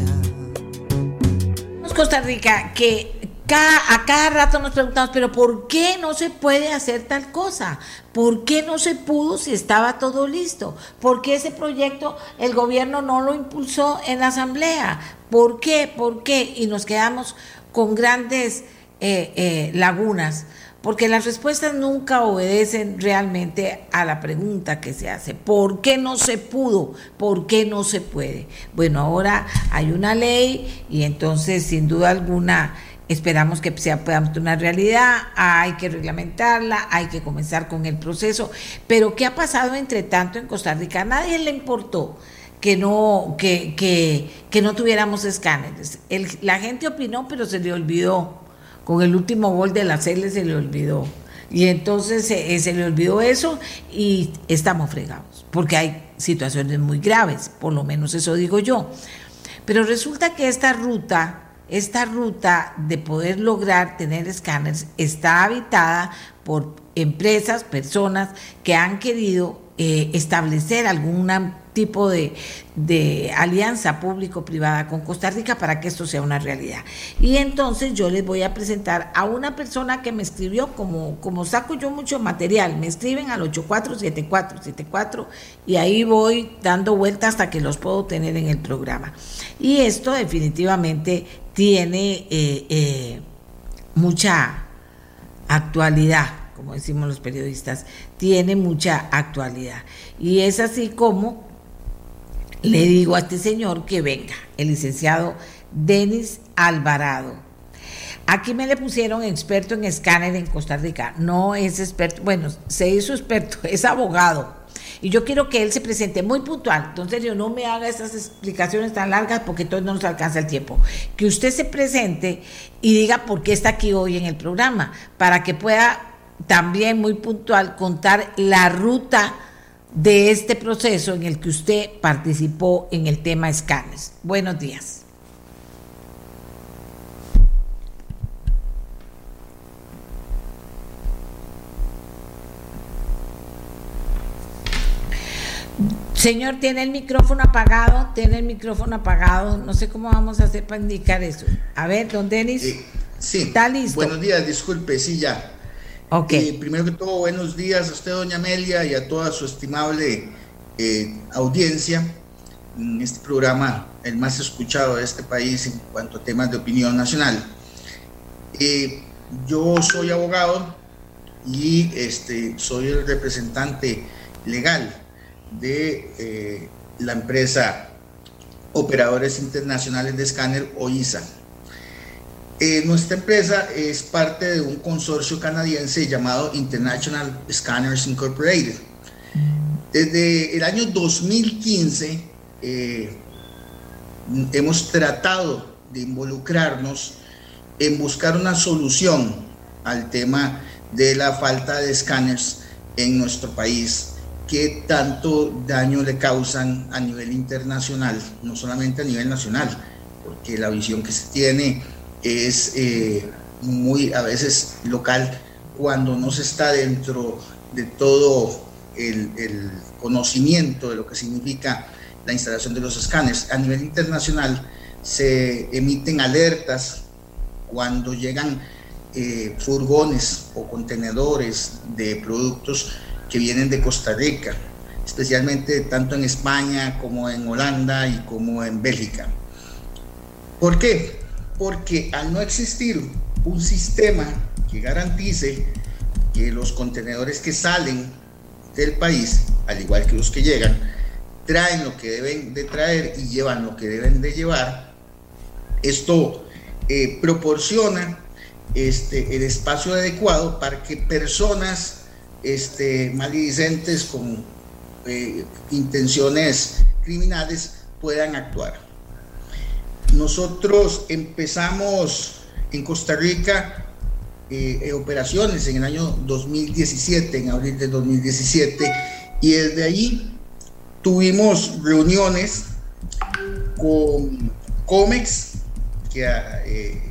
Costa Rica, que a cada rato nos preguntamos, pero ¿por qué no se puede hacer tal cosa? ¿Por qué no se pudo si estaba todo listo? ¿Por qué ese proyecto el gobierno no lo impulsó en la asamblea? ¿Por qué? ¿Por qué? Y nos quedamos con grandes eh, eh, lagunas, porque las respuestas nunca obedecen realmente a la pregunta que se hace. ¿Por qué no se pudo? ¿Por qué no se puede? Bueno, ahora hay una ley y entonces sin duda alguna Esperamos que sea una realidad, hay que reglamentarla, hay que comenzar con el proceso. Pero ¿qué ha pasado entre tanto en Costa Rica? A nadie le importó que no, que, que, que no tuviéramos escáneres. la gente opinó, pero se le olvidó. Con el último gol de la CL se le olvidó. Y entonces se, se le olvidó eso y estamos fregados, porque hay situaciones muy graves, por lo menos eso digo yo. Pero resulta que esta ruta esta ruta de poder lograr tener escáneres está habitada por empresas, personas que han querido eh, establecer algún tipo de, alianza público-privada con Costa Rica para que esto sea una realidad. Y entonces yo les voy a presentar a una persona que me escribió, como, como saco yo mucho material, me escriben al 847474 y ahí voy dando vueltas hasta que los puedo tener en el programa. Y esto definitivamente tiene eh, eh, mucha actualidad como decimos los periodistas, tiene mucha actualidad. Y es así como le digo a este señor que venga, el licenciado Denis Alvarado. Aquí me le pusieron experto en escáner en Costa Rica. No es experto, bueno, se hizo experto, [LAUGHS] es abogado. Y yo quiero que él se presente muy puntual. Entonces yo no me haga esas explicaciones tan largas porque entonces no nos alcanza el tiempo. Que usted se presente y diga por qué está aquí hoy en el programa, para que pueda también muy puntual contar la ruta de este proceso en el que usted participó en el tema escáneres. Buenos días. Señor, tiene el micrófono apagado, tiene el micrófono apagado. No sé cómo vamos a hacer para indicar eso. A ver, don Denis. sí. ¿Está listo? Buenos días, disculpe, sí, ya. Ok. Eh, primero que todo, buenos días a usted, doña Amelia, y a toda su estimable eh, audiencia en este programa, el más escuchado de este país en cuanto a temas de opinión nacional. Eh, yo soy abogado y este, soy el representante legal de la empresa Operadores Internacionales de Escáner o ISA. Eh, nuestra empresa es parte de un consorcio canadiense llamado International Scanners Incorporated. Desde el año 2015 eh, hemos tratado de involucrarnos en buscar una solución al tema de la falta de escáneres en nuestro país qué tanto daño le causan a nivel internacional, no solamente a nivel nacional, porque la visión que se tiene es eh, muy a veces local cuando no se está dentro de todo el, conocimiento de lo que significa la instalación de los escáneres. A nivel internacional se emiten alertas cuando llegan eh, furgones o contenedores de productos que vienen de Costa Rica, especialmente tanto en España como en Holanda y como en Bélgica. ¿Por qué? Porque al no existir un sistema que garantice que los contenedores que salen del país, al igual que los que llegan, traen lo que deben de traer y llevan lo que deben de llevar, esto eh, proporciona este, el espacio adecuado para que personas este, con eh, intenciones criminales puedan actuar. Nosotros empezamos en Costa Rica eh, operaciones en el año 2017, en abril de 2017, y desde ahí tuvimos reuniones con COMEX, que eh,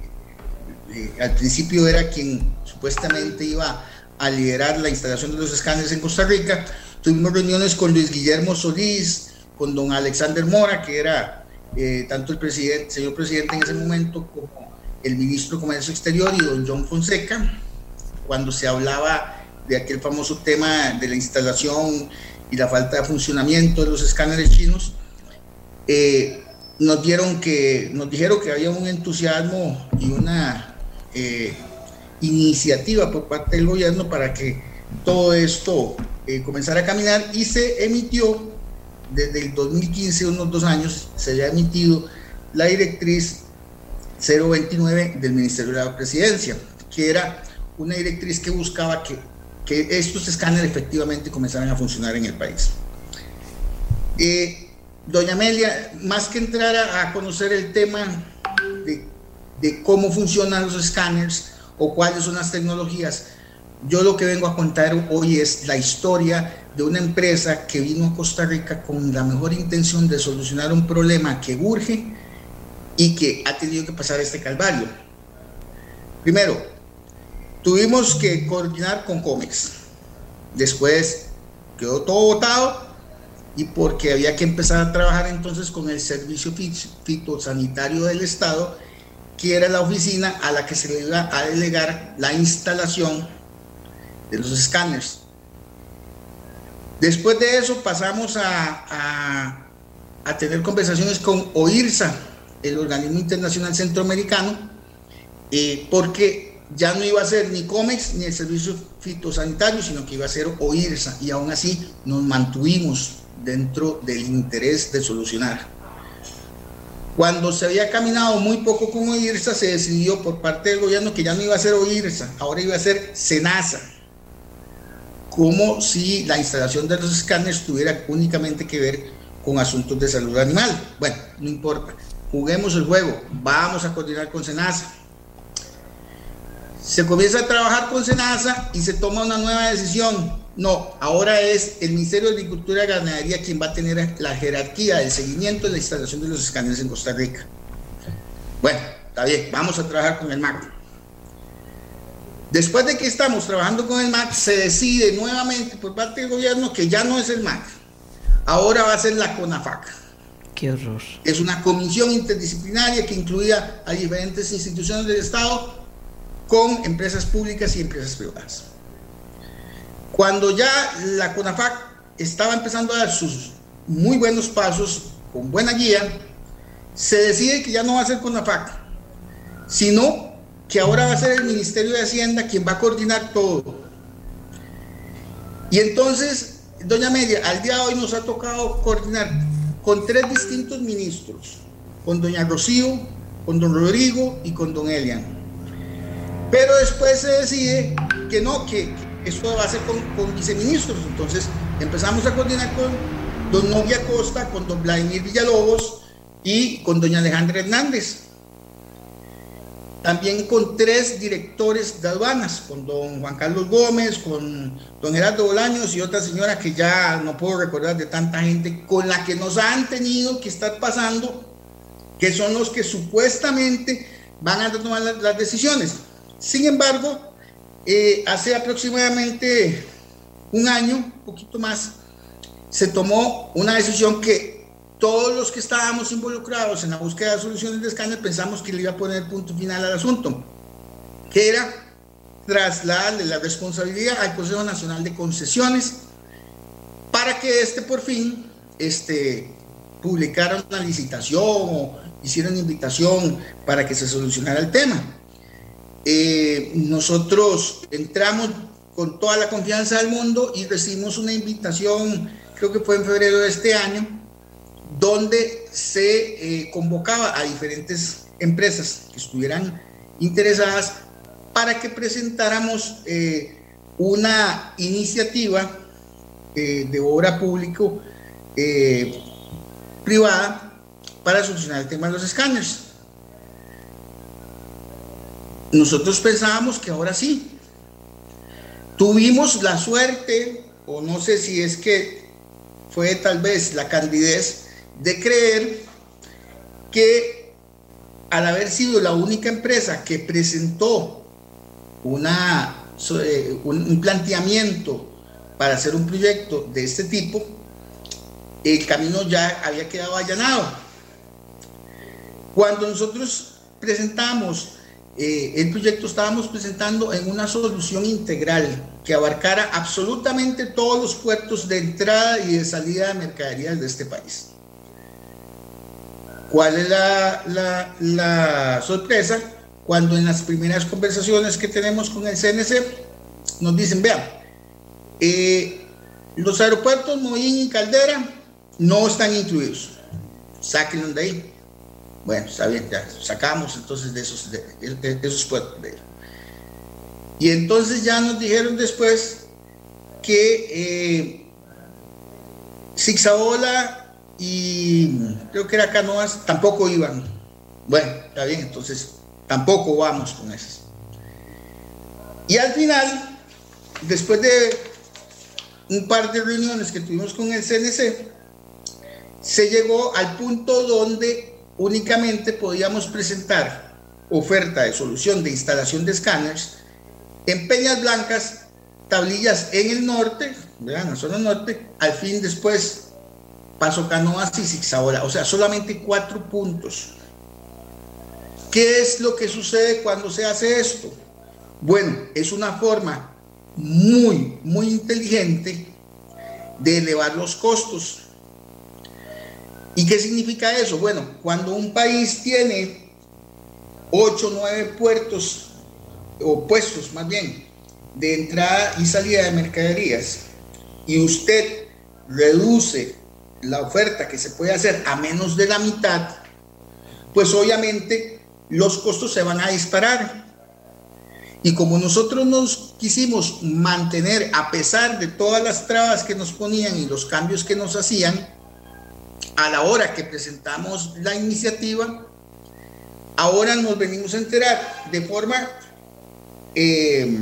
al principio era quien supuestamente iba a liderar la instalación de los escáneres en Costa Rica. Tuvimos reuniones con Luis Guillermo Solís, con don Alexander Mora, que era eh, tanto el presidente, señor presidente en ese momento como el ministro de Comercio Exterior y don John Fonseca, cuando se hablaba de aquel famoso tema de la instalación y la falta de funcionamiento de los escáneres chinos. Eh, nos dieron que nos dijeron que había un entusiasmo y una eh, iniciativa por parte del gobierno para que todo esto comenzara a caminar y se emitió desde el 2015, unos dos años, se había emitido la directriz 029 del Ministerio de la Presidencia, que era una directriz que buscaba que, estos escáneres efectivamente comenzaran a funcionar en el país. Eh, doña Amelia, más que entrar a, a conocer el tema de, de, cómo funcionan los escáneres, o cuáles son las tecnologías. Yo lo que vengo a contar hoy es la historia de una empresa que vino a Costa Rica con la mejor intención de solucionar un problema que urge y que ha tenido que pasar este calvario. Primero, tuvimos que coordinar con COMEX. Después quedó todo votado y porque había que empezar a trabajar entonces con el servicio fitosanitario del Estado que era la oficina a la que se le iba a delegar la instalación de los escáneres. Después de eso pasamos a, a, tener conversaciones con OIRSA, el organismo internacional centroamericano, eh, porque ya no iba a ser ni COMEX ni el servicio fitosanitario, sino que iba a ser OIRSA, y aún así nos mantuvimos dentro del interés de solucionar. Cuando se había caminado muy poco con OIRSA, se decidió por parte del gobierno que ya no iba a ser OIRSA, ahora iba a ser SENASA, como si la instalación de los escáneres tuviera únicamente que ver con asuntos de salud animal. Bueno, no importa, juguemos el juego, vamos a coordinar con SENASA. Se comienza a trabajar con SENASA y se toma una nueva decisión. No, ahora es el Ministerio de Agricultura y Ganadería quien va a tener la jerarquía del seguimiento de la instalación de los escáneres en Costa Rica. Bueno, está bien, vamos a trabajar con el MAC. Después de que estamos trabajando con el MAC, se decide nuevamente por parte del gobierno que ya no es el MAC, ahora va a ser la CONAFAC. Qué horror. Es una comisión interdisciplinaria que incluía a diferentes instituciones del Estado con empresas públicas y empresas privadas. Cuando ya la CONAFAC estaba empezando a dar sus muy buenos pasos, con buena guía, se decide que ya no va a ser CONAFAC, sino que ahora va a ser el Ministerio de Hacienda quien va a coordinar todo. Y entonces, doña Media, al día de hoy nos ha tocado coordinar con tres distintos ministros, con doña Rocío, con don Rodrigo y con don Elian. Pero después se decide que no, que eso va a ser con, viceministros. Entonces empezamos a coordinar con don Novia Costa, con don Vladimir Villalobos y con doña Alejandra Hernández. También con tres directores de aduanas, con don Juan Carlos Gómez, con don Gerardo Bolaños y otra señora que ya no puedo recordar de tanta gente, con la que nos han tenido que estar pasando, que son los que supuestamente van a tomar las decisiones. Sin embargo, eh, hace aproximadamente un año, un poquito más, se tomó una decisión que todos los que estábamos involucrados en la búsqueda de soluciones de escáner pensamos que le iba a poner punto final al asunto, que era trasladarle la responsabilidad al Consejo Nacional de Concesiones para que este por fin este, publicara una licitación o hiciera una invitación para que se solucionara el tema. Eh, nosotros entramos con toda la confianza del mundo y recibimos una invitación, creo que fue en febrero de este año, donde se eh, convocaba a diferentes empresas que estuvieran interesadas para que presentáramos eh, una iniciativa de obra público privada para solucionar el tema de los escáneres. Nosotros pensábamos que ahora sí. Tuvimos la suerte, o no sé si es que fue tal vez la candidez, de creer que al haber sido la única empresa que presentó una, eh, un planteamiento para hacer un proyecto de este tipo, el camino ya había quedado allanado. Cuando nosotros presentamos eh, el proyecto estábamos presentando en una solución integral que abarcara absolutamente todos los puertos de entrada y de salida de mercaderías de este país. ¿Cuál es la, sorpresa? Cuando en las primeras conversaciones que tenemos con el CNC nos dicen, vean, eh, los aeropuertos Moín y Caldera no están incluidos, sáquenlos de ahí. Bueno, está bien, ya sacamos entonces de esos, de, esos puertos. Y entonces ya nos dijeron después que eh, y creo que era Canoas tampoco iban. Bueno, está bien, entonces tampoco vamos con esas. Y al final, después de un par de reuniones que tuvimos con el CNC, se llegó al punto donde únicamente podíamos presentar oferta de solución de instalación de escáneres en Peñas Blancas, tablillas en el norte, vean, en la zona norte, al fin después Paso Canoas y Zixaola, o sea, solamente cuatro puntos. ¿Qué es lo que sucede cuando se hace esto? Bueno, es una forma muy, muy inteligente de elevar los costos. ¿Y qué significa eso? Bueno, cuando un país tiene 8 o 9 puertos, o puestos más bien, de entrada y salida de mercaderías, y usted reduce la oferta que se puede hacer a menos de la mitad, pues obviamente los costos se van a disparar. Y como nosotros nos quisimos mantener, a pesar de todas las trabas que nos ponían y los cambios que nos hacían, a la hora que presentamos la iniciativa, ahora nos venimos a enterar de forma eh,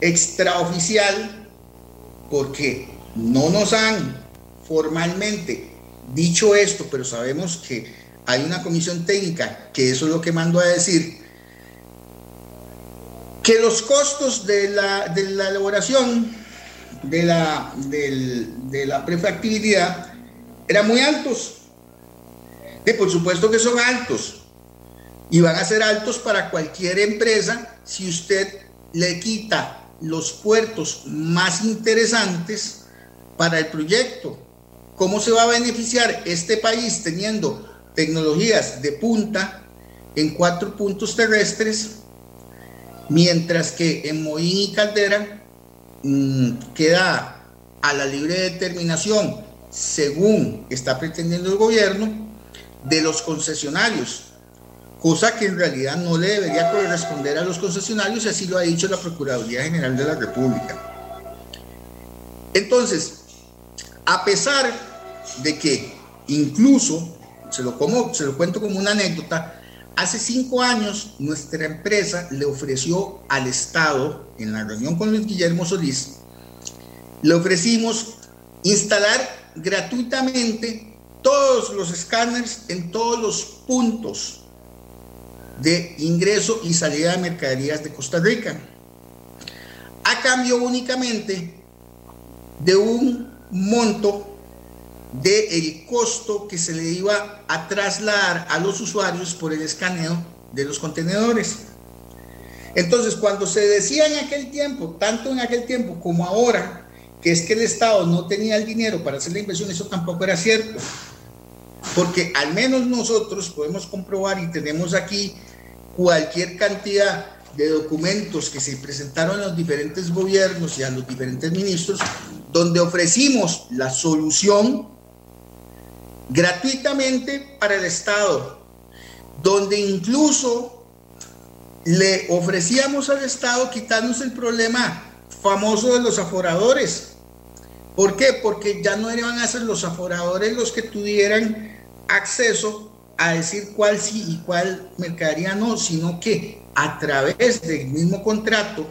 extraoficial, porque no nos han formalmente dicho esto, pero sabemos que hay una comisión técnica que eso es lo que mandó a decir, que los costos de la, de la elaboración de la, de la prefactibilidad eran muy altos. Y por supuesto que son altos. Y van a ser altos para cualquier empresa si usted le quita los puertos más interesantes para el proyecto. ¿Cómo se va a beneficiar este país teniendo tecnologías de punta en cuatro puntos terrestres, mientras que en Moín y Caldera mm, queda a la libre determinación, según está pretendiendo el gobierno, de los concesionarios, cosa que en realidad no le debería corresponder a los concesionarios y así lo ha dicho la Procuraduría General de la República. Entonces, a pesar de que incluso, se lo, como, se lo cuento como una anécdota, hace cinco años nuestra empresa le ofreció al Estado, en la reunión con Luis Guillermo Solís, le ofrecimos instalar gratuitamente todos los escáneres en todos los puntos de ingreso y salida de mercaderías de Costa Rica, a cambio únicamente de un monto del el costo que se le iba a trasladar a los usuarios por el escaneo de los contenedores. Entonces, cuando se decía en aquel tiempo, tanto en aquel tiempo como ahora, que es que el Estado no tenía el dinero para hacer la inversión, eso tampoco era cierto. Porque al menos nosotros podemos comprobar y tenemos aquí cualquier cantidad de documentos que se presentaron a los diferentes gobiernos y a los diferentes ministros, donde ofrecimos la solución gratuitamente para el Estado, donde incluso le ofrecíamos al Estado quitarnos el problema famoso de los aforadores. ¿Por qué? Porque ya no iban a ser los aforadores los que tuvieran acceso a decir cuál sí y cuál mercadería no, sino que a través del mismo contrato,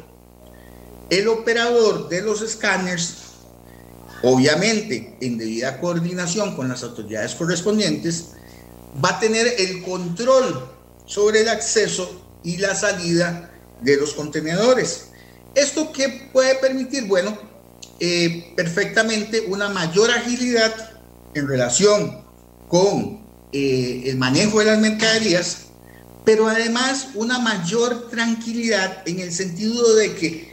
el operador de los escáneres, obviamente en debida coordinación con las autoridades correspondientes, va a tener el control sobre el acceso y la salida de los contenedores. ¿Esto qué puede permitir? Bueno, eh, perfectamente una mayor agilidad en relación con eh, el manejo de las mercaderías, pero además una mayor tranquilidad en el sentido de que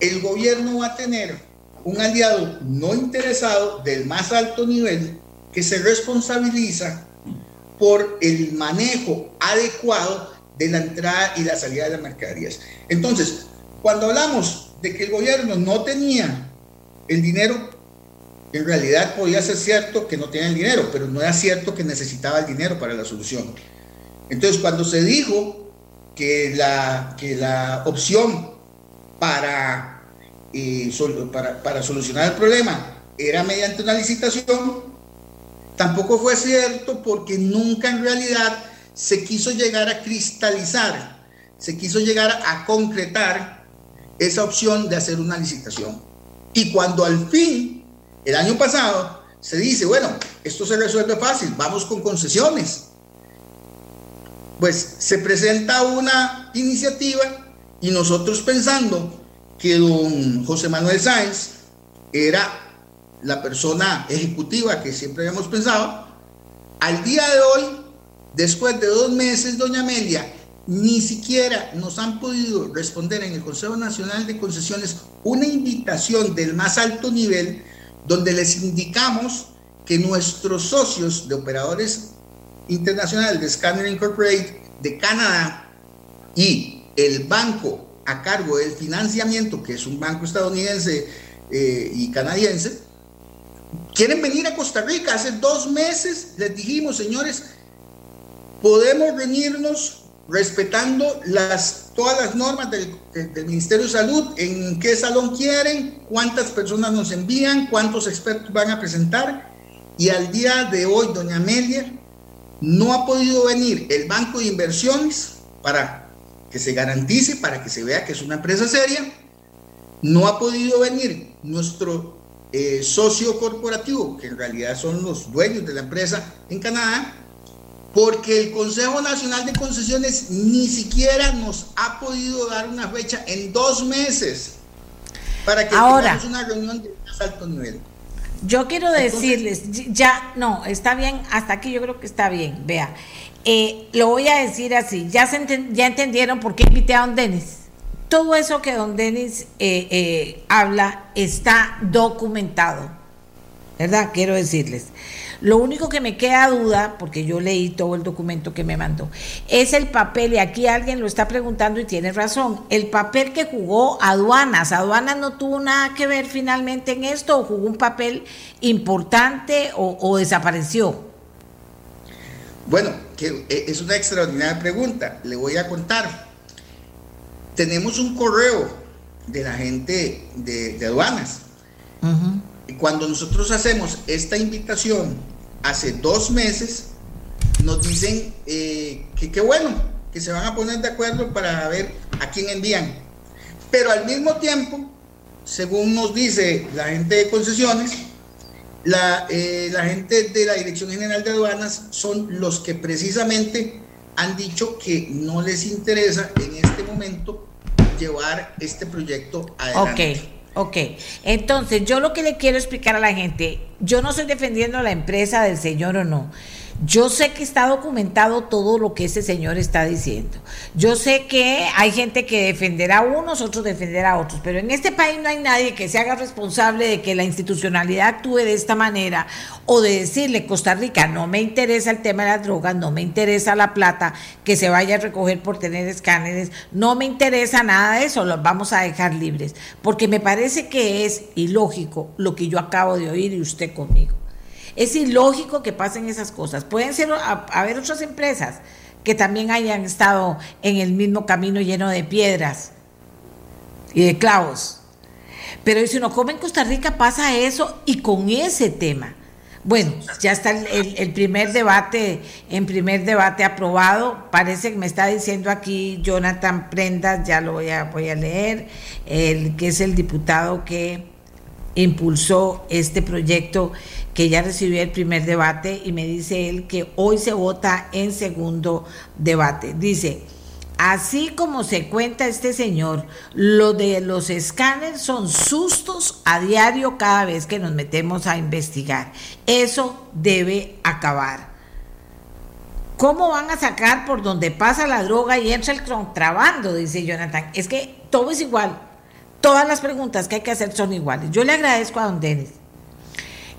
el gobierno va a tener un aliado no interesado del más alto nivel que se responsabiliza por el manejo adecuado de la entrada y la salida de las mercaderías. Entonces, cuando hablamos de que el gobierno no tenía el dinero en realidad podía ser cierto que no tenía el dinero, pero no era cierto que necesitaba el dinero para la solución. Entonces, cuando se dijo que la, que la opción para, eh, para, para solucionar el problema era mediante una licitación, tampoco fue cierto porque nunca en realidad se quiso llegar a cristalizar, se quiso llegar a concretar esa opción de hacer una licitación. Y cuando al fin el año pasado se dice, bueno, esto se resuelve fácil, vamos con concesiones. Pues se presenta una iniciativa y nosotros pensando que don José Manuel Sáenz era la persona ejecutiva que siempre habíamos pensado, al día de hoy, después de dos meses, doña Amelia, ni siquiera nos han podido responder en el Consejo Nacional de Concesiones una invitación del más alto nivel donde les indicamos que nuestros socios de operadores internacionales de Scanner Incorporated de Canadá y el banco a cargo del financiamiento, que es un banco estadounidense eh, y canadiense, quieren venir a Costa Rica. Hace dos meses les dijimos, señores, podemos reunirnos respetando las, todas las normas del, Ministerio de Salud, en qué salón quieren, cuántas personas nos envían, cuántos expertos van a presentar. Y al día de hoy, doña Amelia, no ha podido venir el Banco de Inversiones para que se garantice, para que se vea que es una empresa seria. No ha podido venir nuestro eh, socio corporativo, que en realidad son los dueños de la empresa en Canadá, porque el Consejo Nacional de Concesiones ni siquiera nos ha podido dar una fecha en dos meses para que Ahora, tengamos una reunión de más alto nivel. Yo quiero decirles, ya, no, está bien, hasta aquí yo creo que está bien, vea. Eh, lo voy a decir así, ya, se ya entendieron por qué invité a don Denis. Todo eso que don Denis eh, eh, habla está documentado, ¿verdad? Quiero decirles. Lo único que me queda duda, porque yo leí todo el documento que me mandó, es el papel, y aquí alguien lo está preguntando y tiene razón, el papel que jugó aduanas. Aduanas no tuvo nada que ver finalmente en esto, o jugó un papel importante o, desapareció. Bueno, que eh, es una extraordinaria pregunta. Le voy a contar. Tenemos un correo de la gente de, aduanas. Cuando nosotros hacemos esta invitación hace dos meses, nos dicen eh, que qué bueno, que se van a poner de acuerdo para ver a quién envían. Pero al mismo tiempo, según nos dice la gente de concesiones, la, eh, la gente de la Dirección General de Aduanas son los que precisamente han dicho que no les interesa en este momento llevar este proyecto adelante. Ok. Ok, entonces yo lo que le quiero explicar a la gente, yo no estoy defendiendo a la empresa del señor o no. Yo sé que está documentado todo lo que ese señor está diciendo. Yo sé que hay gente que defenderá a unos, otros defenderá a otros, pero en este país no hay nadie que se haga responsable de que la institucionalidad actúe de esta manera o de decirle, Costa Rica, no me interesa el tema de las drogas, no me interesa la plata que se vaya a recoger por tener escáneres, no me interesa nada de eso, los vamos a dejar libres, porque me parece que es ilógico lo que yo acabo de oír y usted conmigo. Es ilógico que pasen esas cosas. Pueden ser, haber otras empresas que también hayan estado en el mismo camino lleno de piedras y de clavos. Pero si uno come en Costa Rica pasa eso y con ese tema. Bueno, ya está el, primer debate, en primer debate aprobado. Parece que me está diciendo aquí Jonathan Prendas, ya lo voy a, voy a leer, el que es el diputado que impulsó este proyecto que ya recibió el primer debate y me dice él que hoy se vota en segundo debate. Dice, así como se cuenta este señor, lo de los escáneres son sustos a diario cada vez que nos metemos a investigar. Eso debe acabar. ¿Cómo van a sacar por donde pasa la droga y entra el contrabando? Dice Jonathan. Es que todo es igual. Todas las preguntas que hay que hacer son iguales. Yo le agradezco a don Denis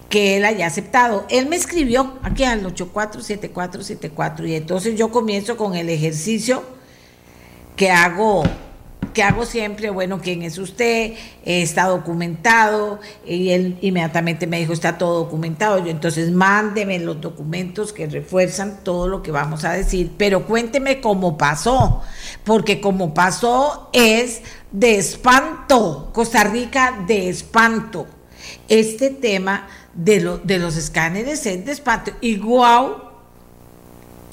que él haya aceptado. Él me escribió aquí al 847474 y entonces yo comienzo con el ejercicio que hago que hago siempre, bueno, ¿quién es usted? Está documentado y él inmediatamente me dijo, está todo documentado. Yo entonces mándeme los documentos que refuerzan todo lo que vamos a decir, pero cuénteme cómo pasó, porque como pasó es de espanto, Costa Rica de espanto. Este tema de, de los escáneres es de espanto. Y guau,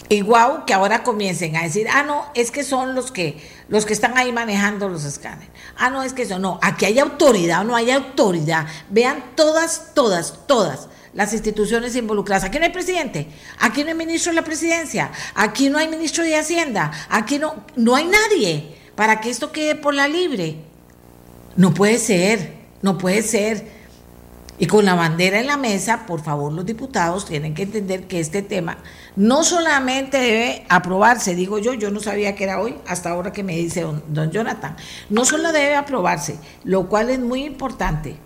y guau que ahora comiencen a decir, ah, no, es que son los que, los que están ahí manejando los escáneres. Ah, no, es que eso, no, aquí hay autoridad o no hay autoridad. Vean todas, todas, todas las instituciones involucradas. Aquí no hay presidente, aquí no hay ministro de la presidencia, aquí no hay ministro de Hacienda, aquí no, no hay nadie para que esto quede por la libre. No puede ser, no puede ser. Y con la bandera en la mesa, por favor, los diputados tienen que entender que este tema no solamente debe aprobarse, digo yo, yo no sabía que era hoy, hasta ahora que me dice don, Jonathan, no solo debe aprobarse, lo cual es muy importante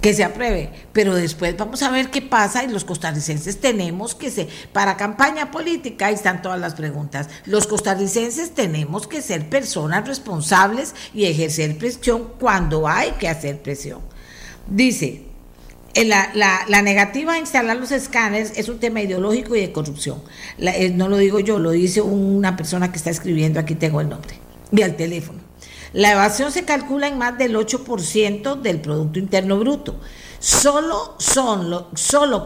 que se apruebe, pero después vamos a ver qué pasa y los costarricenses tenemos que ser, para campaña política, ahí están todas las preguntas, los costarricenses tenemos que ser personas responsables y ejercer presión cuando hay que hacer presión. Dice, eh, la, la, negativa a instalar los escáneres es un tema ideológico y de corrupción. Eh, no lo digo yo, lo dice una persona que está escribiendo, aquí tengo el nombre, y al teléfono. La evasión se calcula en más del 8% del Producto Interno Bruto. Solo,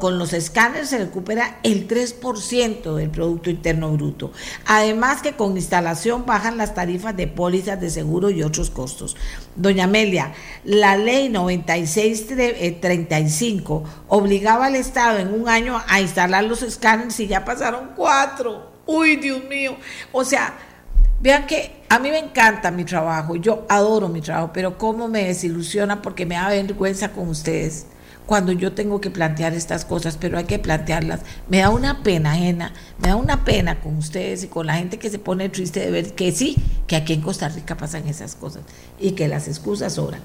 con los escáneres se recupera el 3% del Producto Interno Bruto. Además que con instalación bajan las tarifas de pólizas de seguro y otros costos. Doña Amelia, la ley 9635 obligaba al Estado en un año a instalar los escáneres y ya pasaron cuatro. Uy, Dios mío. O sea, Vean que a mí me encanta mi trabajo, yo adoro mi trabajo, pero cómo me desilusiona porque me da vergüenza con ustedes cuando yo tengo que plantear estas cosas, pero hay que plantearlas. Me da una pena ajena, me da una pena con ustedes y con la gente que se pone triste de ver que sí, que aquí en Costa Rica pasan esas cosas y que las excusas sobran.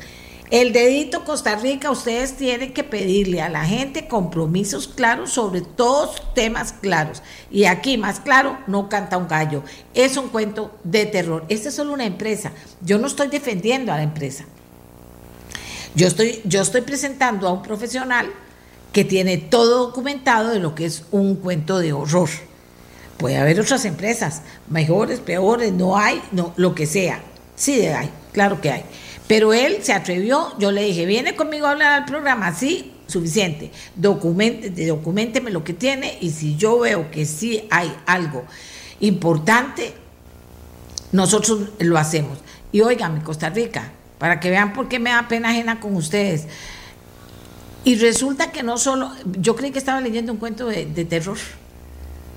El dedito Costa Rica, ustedes tienen que pedirle a la gente compromisos claros sobre todos temas claros. Y aquí, más claro, no canta un gallo. Es un cuento de terror. Esta es solo una empresa. Yo no estoy defendiendo a la empresa. Yo estoy, yo estoy presentando a un profesional que tiene todo documentado de lo que es un cuento de horror. Puede haber otras empresas, mejores, peores, no hay, no, lo que sea. Sí hay, claro que hay. Pero él se atrevió, yo le dije, viene conmigo a hablar al programa, sí, suficiente, documente, documenteme lo que tiene y si yo veo que sí hay algo importante, nosotros lo hacemos. Y mi Costa Rica, para que vean por qué me da pena ajena con ustedes. Y resulta que no solo, yo creí que estaba leyendo un cuento de, terror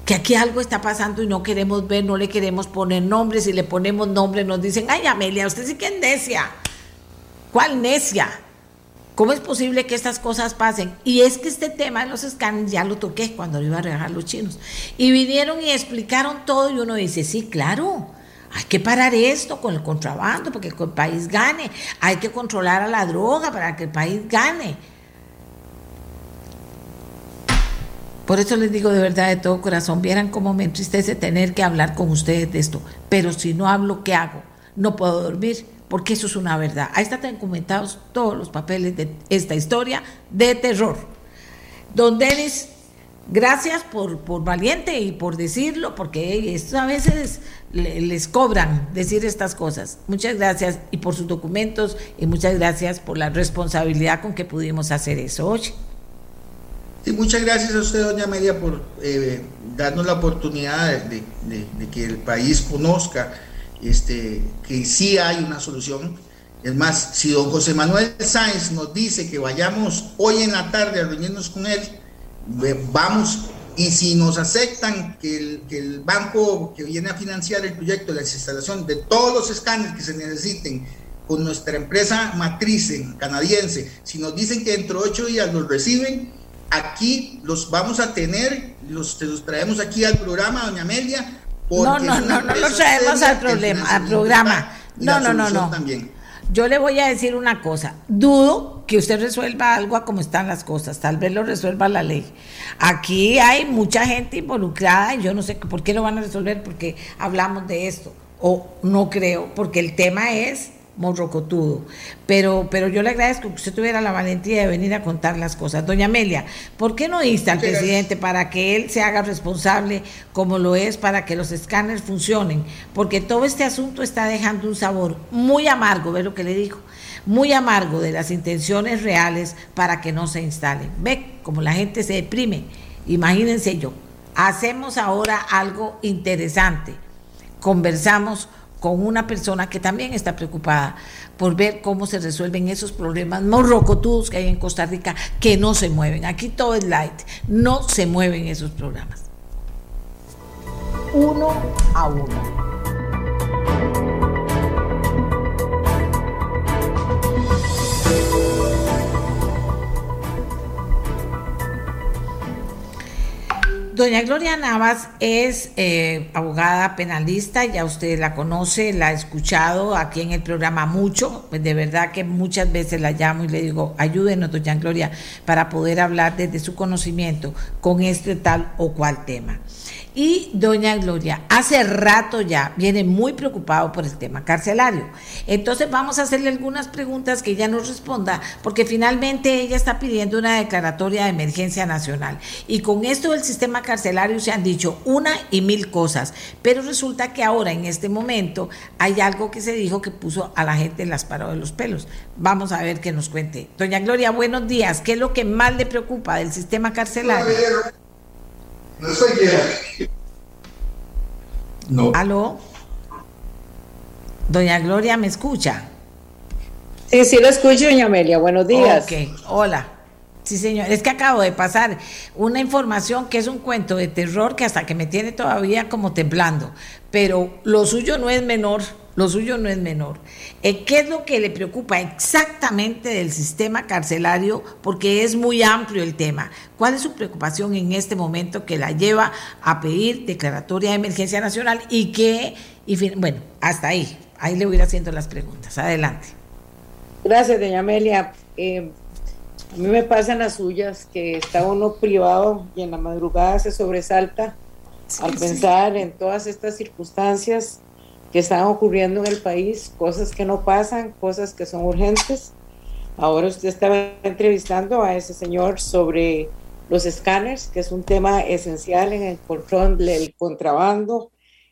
que aquí algo está pasando y no queremos ver, no le queremos poner nombres, y le ponemos nombres nos dicen, ay Amelia, usted sí que es necia. ¿Cuál necia? ¿Cómo es posible que estas cosas pasen? Y es que este tema de los escáneres ya lo toqué cuando iba a regalar los chinos. Y vinieron y explicaron todo y uno dice, sí, claro, hay que parar esto con el contrabando porque el país gane. Hay que controlar a la droga para que el país gane. Por eso les digo de verdad, de todo corazón, vieran cómo me entristece tener que hablar con ustedes de esto. Pero si no hablo, ¿qué hago? No puedo dormir porque eso es una verdad. Ahí están documentados todos los papeles de esta historia de terror. Don Denis, gracias por, por valiente y por decirlo, porque esto a veces les cobran decir estas cosas. Muchas gracias y por sus documentos y muchas gracias por la responsabilidad con que pudimos hacer eso hoy. Sí, muchas gracias a usted, doña Amelia, por eh, darnos la oportunidad de que el país conozca este, que sí hay una solución. Es más, si don José Manuel Sáenz nos dice que vayamos hoy en la tarde a reunirnos con él, vamos. Y si nos aceptan que el, que el banco que viene a financiar el proyecto, la instalación de todos los escáneres que se necesiten con nuestra empresa matriz canadiense, si nos dicen que dentro de ocho días los reciben, aquí los vamos a tener, los, los traemos aquí al programa, doña Amelia, no, no, no, no lo traemos al problema, al programa. No, no, no, no. Yo le voy a decir una cosa. Dudo que usted resuelva algo a como están las cosas. Tal vez lo resuelva la ley. Aquí hay mucha gente involucrada y yo no sé por qué lo van a resolver porque hablamos de esto. O no creo, porque el tema es morrocotudo. Pero, pero yo le agradezco que usted tuviera la valentía de venir a contar las cosas. Doña Amelia, ¿por qué no insta al presidente para que él se haga responsable como lo es para que los escáneres funcionen? Porque todo este asunto está dejando un sabor muy amargo, ve lo que le digo, muy amargo de las intenciones reales para que no se instalen. Ve como la gente se deprime. Imagínense yo, hacemos ahora algo interesante. Conversamos con una persona que también está preocupada por ver cómo se resuelven esos problemas morrocotudos que hay en Costa Rica que no se mueven. Aquí todo es light, no se mueven esos programas. Uno a uno. Doña Gloria Navas es eh, abogada penalista, ya usted la conoce, la ha escuchado aquí en el programa mucho, de verdad que muchas veces la llamo y le digo, ayúdenos, doña Gloria, para poder hablar desde su conocimiento con este tal o cual tema. Y doña Gloria, hace rato ya viene muy preocupado por el tema carcelario. Entonces vamos a hacerle algunas preguntas que ella nos responda, porque finalmente ella está pidiendo una declaratoria de emergencia nacional. Y con esto del sistema carcelario se han dicho una y mil cosas, pero resulta que ahora en este momento hay algo que se dijo que puso a la gente en las paradas de los pelos. Vamos a ver qué nos cuente. Doña Gloria, buenos días. ¿Qué es lo que más le preocupa del sistema carcelario? No soy No. ¿Aló? Doña Gloria, ¿me escucha? Sí, sí lo escucho, doña Amelia. Buenos días. Ok, hola. Sí, señor. Es que acabo de pasar una información que es un cuento de terror que hasta que me tiene todavía como temblando. Pero lo suyo no es menor. Lo suyo no es menor. Eh, ¿Qué es lo que le preocupa exactamente del sistema carcelario? Porque es muy amplio el tema. ¿Cuál es su preocupación en este momento que la lleva a pedir declaratoria de emergencia nacional y que, y, bueno, hasta ahí, ahí le voy a ir haciendo las preguntas. Adelante. Gracias, doña Amelia. Eh, a mí me pasan las suyas que está uno privado y en la madrugada se sobresalta al pensar en todas estas circunstancias que están ocurriendo en el país, cosas que no pasan, cosas que son urgentes. Ahora usted estaba entrevistando a ese señor sobre los escáneres, que es un tema esencial en el control del contrabando,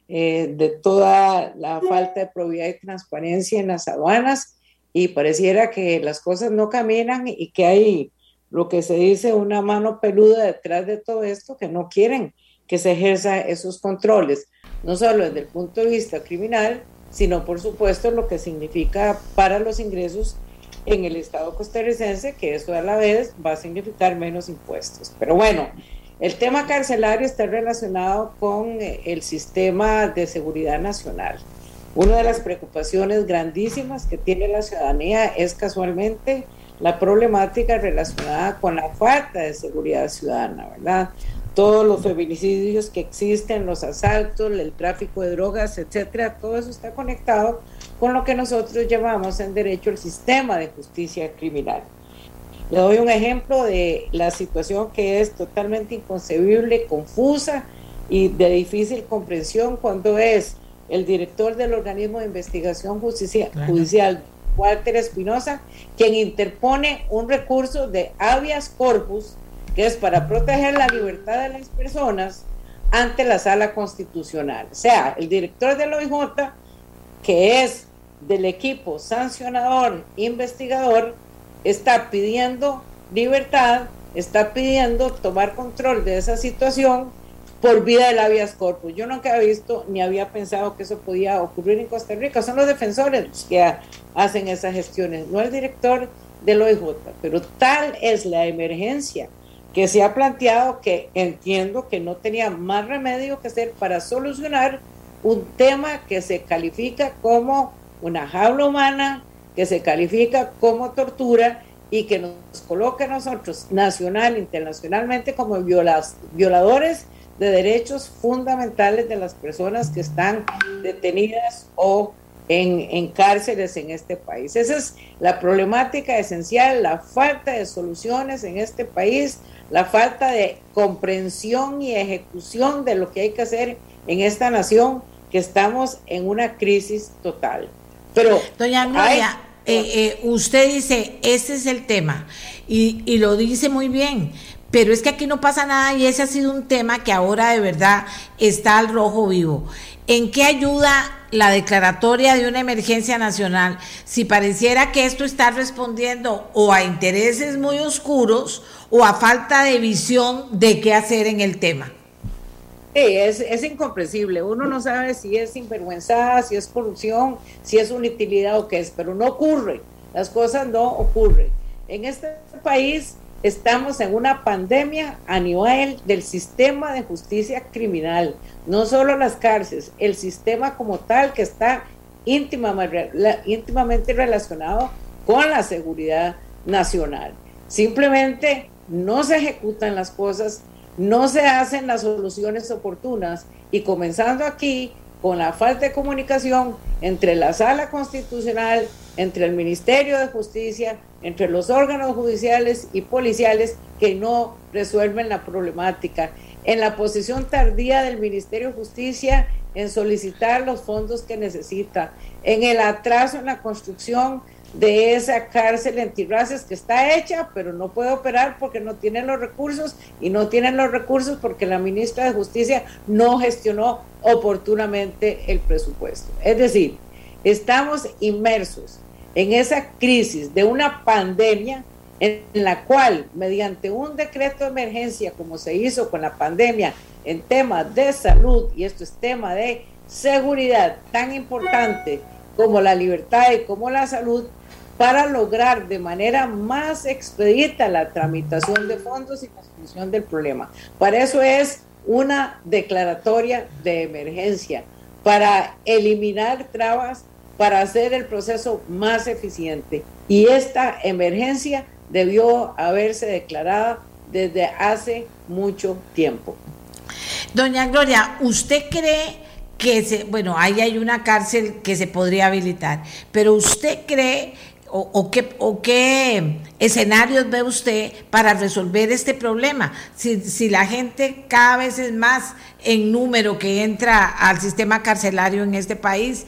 eh, de toda la falta de probidad y transparencia en las aduanas, y pareciera que las cosas no caminan y que hay lo que se dice una mano peluda detrás de todo esto que no quieren que se ejerza esos controles no solo desde el punto de vista criminal, sino por supuesto lo que significa para los ingresos en el Estado costarricense, que eso a la vez va a significar menos impuestos. Pero bueno, el tema carcelario está relacionado con eh, el sistema de seguridad nacional. Una de las preocupaciones grandísimas que tiene la ciudadanía es casualmente la problemática relacionada con la falta de seguridad ciudadana, ¿verdad? todos los feminicidios que existen, los asaltos, el tráfico de drogas, etcétera, todo eso está conectado con lo que nosotros llamamos en derecho el sistema de justicia criminal. Le doy un ejemplo de la situación que es totalmente inconcebible, confusa y de difícil comprensión cuando es el director del organismo de investigación judicial, Walter Espinosa, quien interpone un recurso de habeas corpus que es para proteger la libertad de las personas ante la sala constitucional. O sea, el director del OIJ, que es del equipo sancionador, investigador, está pidiendo libertad, está pidiendo tomar control de esa situación por vida del habeas corpus. Yo nunca había visto ni había pensado que eso podía ocurrir en Costa Rica. Son los defensores los que hacen esas gestiones, no el director del OIJ. Pero tal es la emergencia que se ha planteado que entiendo que no tenía más remedio que hacer para solucionar un tema que se califica como una jaula humana, que se califica como tortura y que nos coloca a nosotros nacional, internacionalmente como violadores de derechos fundamentales de las personas que están detenidas o en, en, cárceles en este país. Esa es la problemática esencial, la falta de soluciones en este país la falta de comprensión y ejecución de lo que hay que hacer en esta nación, que estamos en una crisis total. Pero, doña Gloria, eh, eh, usted dice, ese es el tema, y, y lo dice muy bien, pero es que aquí no pasa nada y ese ha sido un tema que ahora de verdad está al rojo vivo. ¿En qué ayuda la declaratoria de una emergencia nacional si pareciera que esto está respondiendo o a intereses muy oscuros o a falta de visión de qué hacer en el tema? Sí, es, es incomprensible. Uno no sabe si es sinvergüenzada, si es corrupción, si es una utilidad o qué es, pero no ocurre. Las cosas no ocurren. En este país estamos en una pandemia a nivel del sistema de justicia criminal, no solo las cárceles, el sistema como tal que está íntimamente relacionado con la seguridad nacional. Simplemente no se ejecutan las cosas, no se hacen las soluciones oportunas y comenzando aquí con la falta de comunicación entre la sala constitucional, entre el Ministerio de Justicia, entre los órganos judiciales y policiales que no resuelven la problemática. En la posición tardía del Ministerio de Justicia en solicitar los fondos que necesita, en el atraso en la construcción de esa cárcel en Tirraces que está hecha, pero no puede operar porque no tienen los recursos y no tienen los recursos porque la ministra de Justicia no gestionó oportunamente el presupuesto. Es decir, estamos inmersos en esa crisis de una pandemia en la cual, mediante un decreto de emergencia, como se hizo con la pandemia en temas de salud, y esto es tema de seguridad tan importante como la libertad y como la salud, para lograr de manera más expedita la tramitación de fondos y la solución del problema. Para eso es una declaratoria de emergencia, para eliminar trabas, para hacer el proceso más eficiente. Y esta emergencia debió haberse declarado desde hace mucho tiempo. Doña Gloria, ¿usted cree que se, bueno, ahí hay una cárcel que se podría habilitar, pero usted cree o, qué, o, qué, escenarios ve usted para resolver este problema? Si, si, la gente cada vez es más en número que entra al sistema carcelario en este país,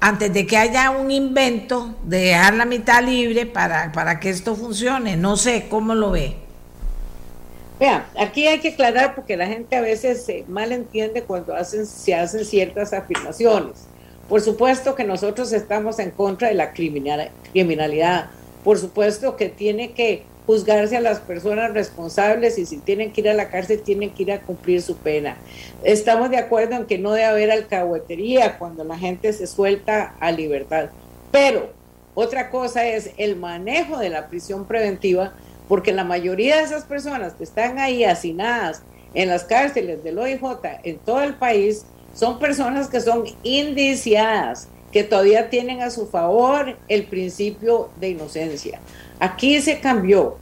antes de que haya un invento de dejar la mitad libre para, para que esto funcione, no sé cómo lo ve. Vean, aquí hay que aclarar porque la gente a veces se malentiende cuando hacen, se hacen ciertas afirmaciones. Por supuesto que nosotros estamos en contra de la criminalidad. Por supuesto que tiene que juzgarse a las personas responsables y si tienen que ir a la cárcel tienen que ir a cumplir su pena. Estamos de acuerdo en que no debe haber alcahuetería cuando la gente se suelta a libertad. Pero otra cosa es el manejo de la prisión preventiva, porque la mayoría de esas personas que están ahí hacinadas en las cárceles del OIJ en todo el país son personas que son indiciadas, que todavía tienen a su favor el principio de inocencia. Aquí se cambió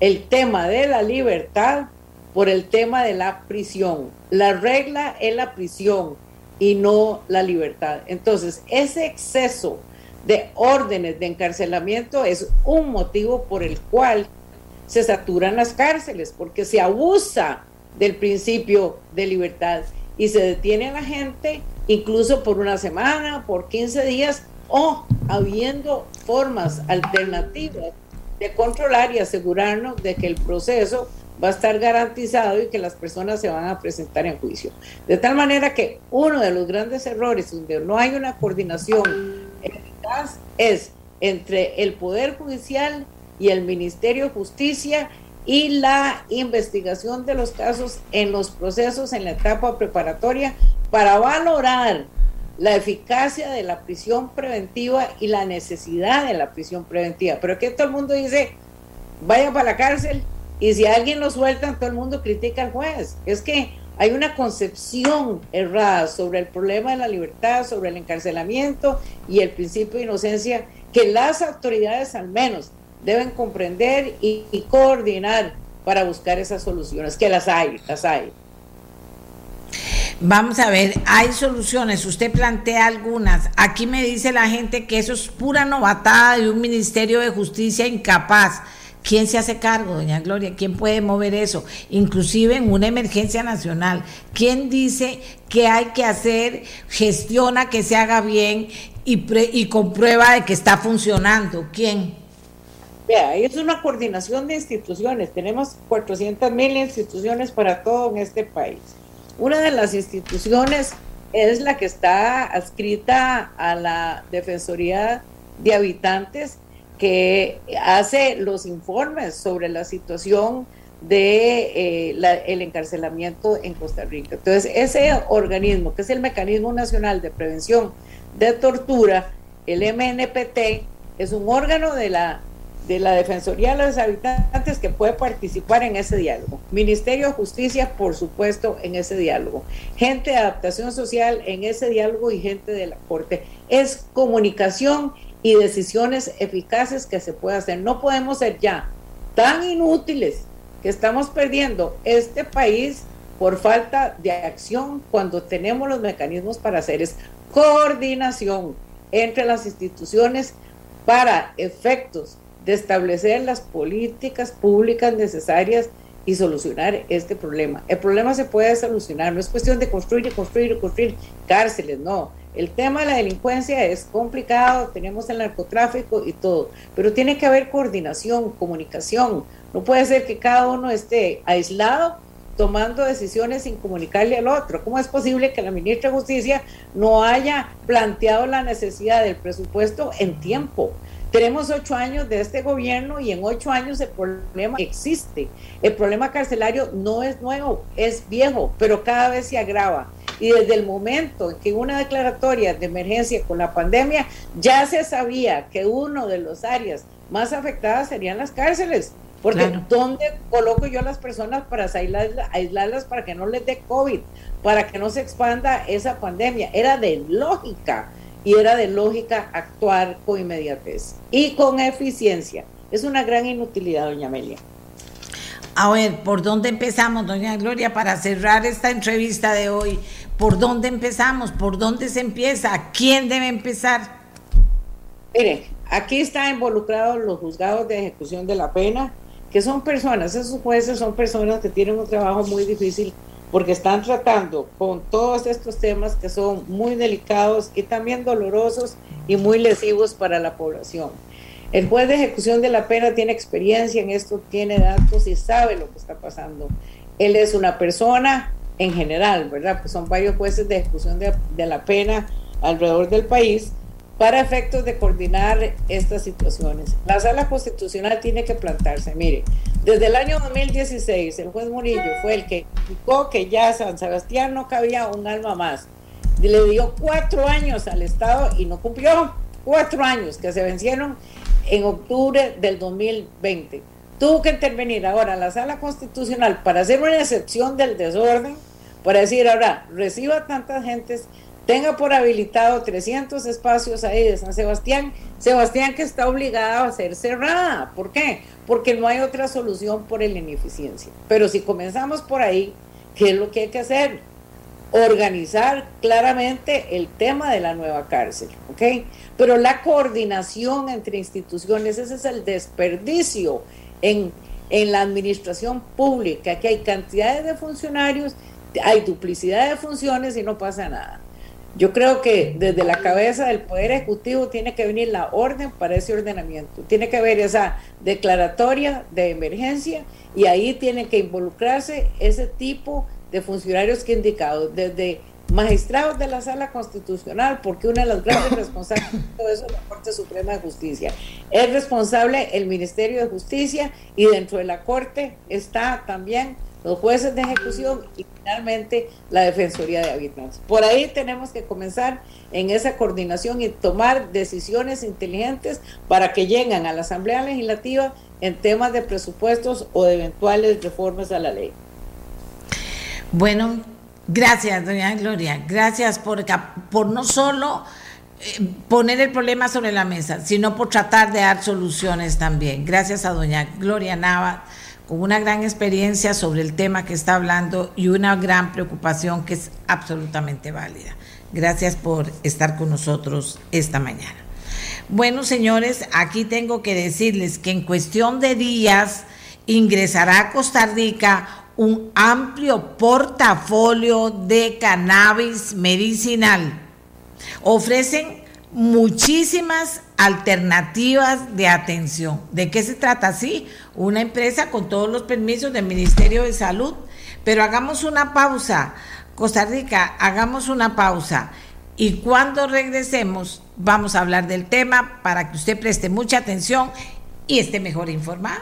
el tema de la libertad por el tema de la prisión. La regla es la prisión y no la libertad. Entonces, ese exceso de órdenes de encarcelamiento es un motivo por el cual se saturan las cárceles, porque se abusa del principio de libertad y se detiene a la gente incluso por una semana, por 15 días o habiendo formas alternativas de controlar y asegurarnos de que el proceso va a estar garantizado y que las personas se van a presentar en juicio. De tal manera que uno de los grandes errores donde no hay una coordinación eficaz es entre el Poder Judicial y el Ministerio de Justicia y la investigación de los casos en los procesos en la etapa preparatoria para valorar la eficacia de la prisión preventiva y la necesidad de la prisión preventiva. Pero que todo el mundo dice, vaya para la cárcel y si alguien lo suelta, todo el mundo critica al juez. Es que hay una concepción errada sobre el problema de la libertad, sobre el encarcelamiento y el principio de inocencia que las autoridades al menos deben comprender y, coordinar para buscar esas soluciones, que las hay, las hay. Vamos a ver, hay soluciones, usted plantea algunas. Aquí me dice la gente que eso es pura novatada de un Ministerio de Justicia incapaz. ¿Quién se hace cargo, doña Gloria? ¿Quién puede mover eso? Inclusive en una emergencia nacional. ¿Quién dice que hay que hacer, gestiona que se haga bien y, y comprueba de que está funcionando? ¿Quién? Vea, es una coordinación de instituciones. Tenemos 400 mil instituciones para todo en este país. Una de las instituciones es la que está adscrita a la Defensoría de Habitantes, que hace los informes sobre la situación de eh, el encarcelamiento en Costa Rica. Entonces, ese organismo, que es el Mecanismo Nacional de Prevención de Tortura, el MNPT, es un órgano de la de la Defensoría de los Habitantes que puede participar en ese diálogo. Ministerio de Justicia, por supuesto, en ese diálogo. Gente de adaptación social en ese diálogo y gente de la Corte. Es comunicación y decisiones eficaces que se puede hacer. No podemos ser ya tan inútiles que estamos perdiendo este país por falta de acción cuando tenemos los mecanismos para hacer es coordinación entre las instituciones para efectos de establecer las políticas públicas necesarias y solucionar este problema. El problema se puede solucionar, no es cuestión de construir y construir y construir cárceles, no. El tema de la delincuencia es complicado, tenemos el narcotráfico y todo, pero tiene que haber coordinación, comunicación. No puede ser que cada uno esté aislado tomando decisiones sin comunicarle al otro. ¿Cómo es posible que la ministra de Justicia no haya planteado la necesidad del presupuesto en tiempo? Tenemos ocho años de este gobierno y en ocho años el problema existe. El problema carcelario no es nuevo, es viejo, pero cada vez se agrava. Y desde el momento en que una declaratoria de emergencia con la pandemia, ya se sabía que uno de los áreas más afectadas serían las cárceles. Porque ¿dónde coloco yo a las personas para aislarlas, aislarlas para que no les dé COVID, para que no se expanda esa pandemia? Era de lógica y era de lógica actuar con inmediatez y con eficiencia. Es una gran inutilidad, doña Amelia. A ver, ¿por dónde empezamos, doña Gloria, para cerrar esta entrevista de hoy? ¿Por dónde empezamos? ¿Por dónde se empieza? ¿Quién debe empezar? Mire, aquí están involucrados los juzgados de ejecución de la pena, que son personas, esos jueces son personas que tienen un trabajo muy difícil porque están tratando con todos estos temas que son muy delicados y también dolorosos y muy lesivos para la población. El juez de ejecución de la pena tiene experiencia en esto, tiene datos y sabe lo que está pasando. Él es una persona en general, ¿verdad? Pues son varios jueces de ejecución de, de la pena alrededor del país para efectos de coordinar estas situaciones. La sala constitucional tiene que plantarse. Mire, desde el año 2016 el juez Murillo fue el que indicó que ya San Sebastián no cabía un alma más. Le dio cuatro años al Estado y no cumplió. Cuatro años que se vencieron en octubre del 2020. Tuvo que intervenir ahora la sala constitucional para hacer una excepción del desorden, para decir ahora, reciba tantas gentes tenga por habilitado 300 espacios ahí de San Sebastián, Sebastián que está obligado a ser cerrada. ¿Por qué? Porque no hay otra solución por la ineficiencia. Pero si comenzamos por ahí, ¿qué es lo que hay que hacer? Organizar claramente el tema de la nueva cárcel, ¿ok? Pero la coordinación entre instituciones, ese es el desperdicio en, en la administración pública, que hay cantidades de funcionarios, hay duplicidad de funciones y no pasa nada. Yo creo que desde la cabeza del Poder Ejecutivo tiene que venir la orden para ese ordenamiento. Tiene que haber esa declaratoria de emergencia y ahí tienen que involucrarse ese tipo de funcionarios que he indicado, desde magistrados de la Sala Constitucional, porque una de las grandes [COUGHS] responsables de todo eso es la Corte Suprema de Justicia. Es responsable el Ministerio de Justicia y dentro de la Corte está también los jueces de ejecución y finalmente la Defensoría de Habitantes. Por ahí tenemos que comenzar en esa coordinación y tomar decisiones inteligentes para que lleguen a la Asamblea Legislativa en temas de presupuestos o de eventuales reformas a la ley. Bueno, gracias, doña Gloria. Gracias por, por no solo eh, poner el problema sobre la mesa, sino por tratar de dar soluciones también. Gracias a doña Gloria Nava con una gran experiencia sobre el tema que está hablando y una gran preocupación que es absolutamente válida. Gracias por estar con nosotros esta mañana. Bueno, señores, aquí tengo que decirles que en cuestión de días ingresará a Costa Rica un amplio portafolio de cannabis medicinal. Ofrecen muchísimas alternativas de atención. ¿De qué se trata? Sí, una empresa con todos los permisos del Ministerio de Salud, pero hagamos una pausa. Costa Rica, hagamos una pausa. Y cuando regresemos, vamos a hablar del tema para que usted preste mucha atención y esté mejor informado.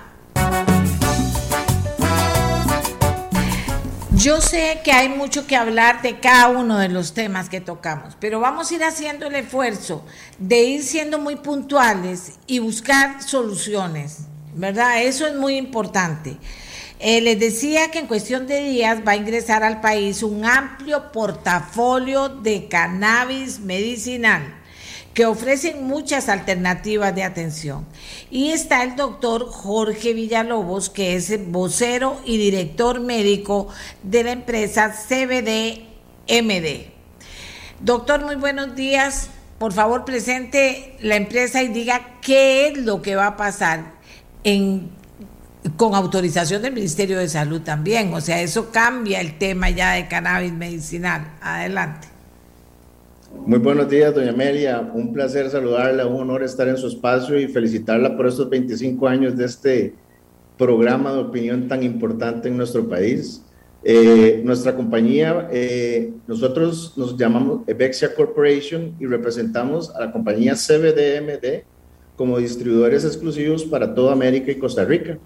Yo sé que hay mucho que hablar de cada uno de los temas que tocamos, pero vamos a ir haciendo el esfuerzo de ir siendo muy puntuales y buscar soluciones, ¿verdad? Eso es muy importante. Eh, les decía que en cuestión de días va a ingresar al país un amplio portafolio de cannabis medicinal que ofrecen muchas alternativas de atención. Y está el doctor Jorge Villalobos, que es vocero y director médico de la empresa CBD-MD. Doctor, muy buenos días. Por favor, presente la empresa y diga qué es lo que va a pasar en con autorización del Ministerio de Salud también. O sea, eso cambia el tema ya de cannabis medicinal. Adelante. Muy buenos días, doña Amelia. Un placer saludarla, un honor estar en su espacio y felicitarla por estos 25 años de este programa de opinión tan importante en nuestro país. Eh, nuestra compañía, eh, nosotros nos llamamos Evexia Corporation y representamos a la compañía CBDMD como distribuidores exclusivos para toda América y Costa Rica.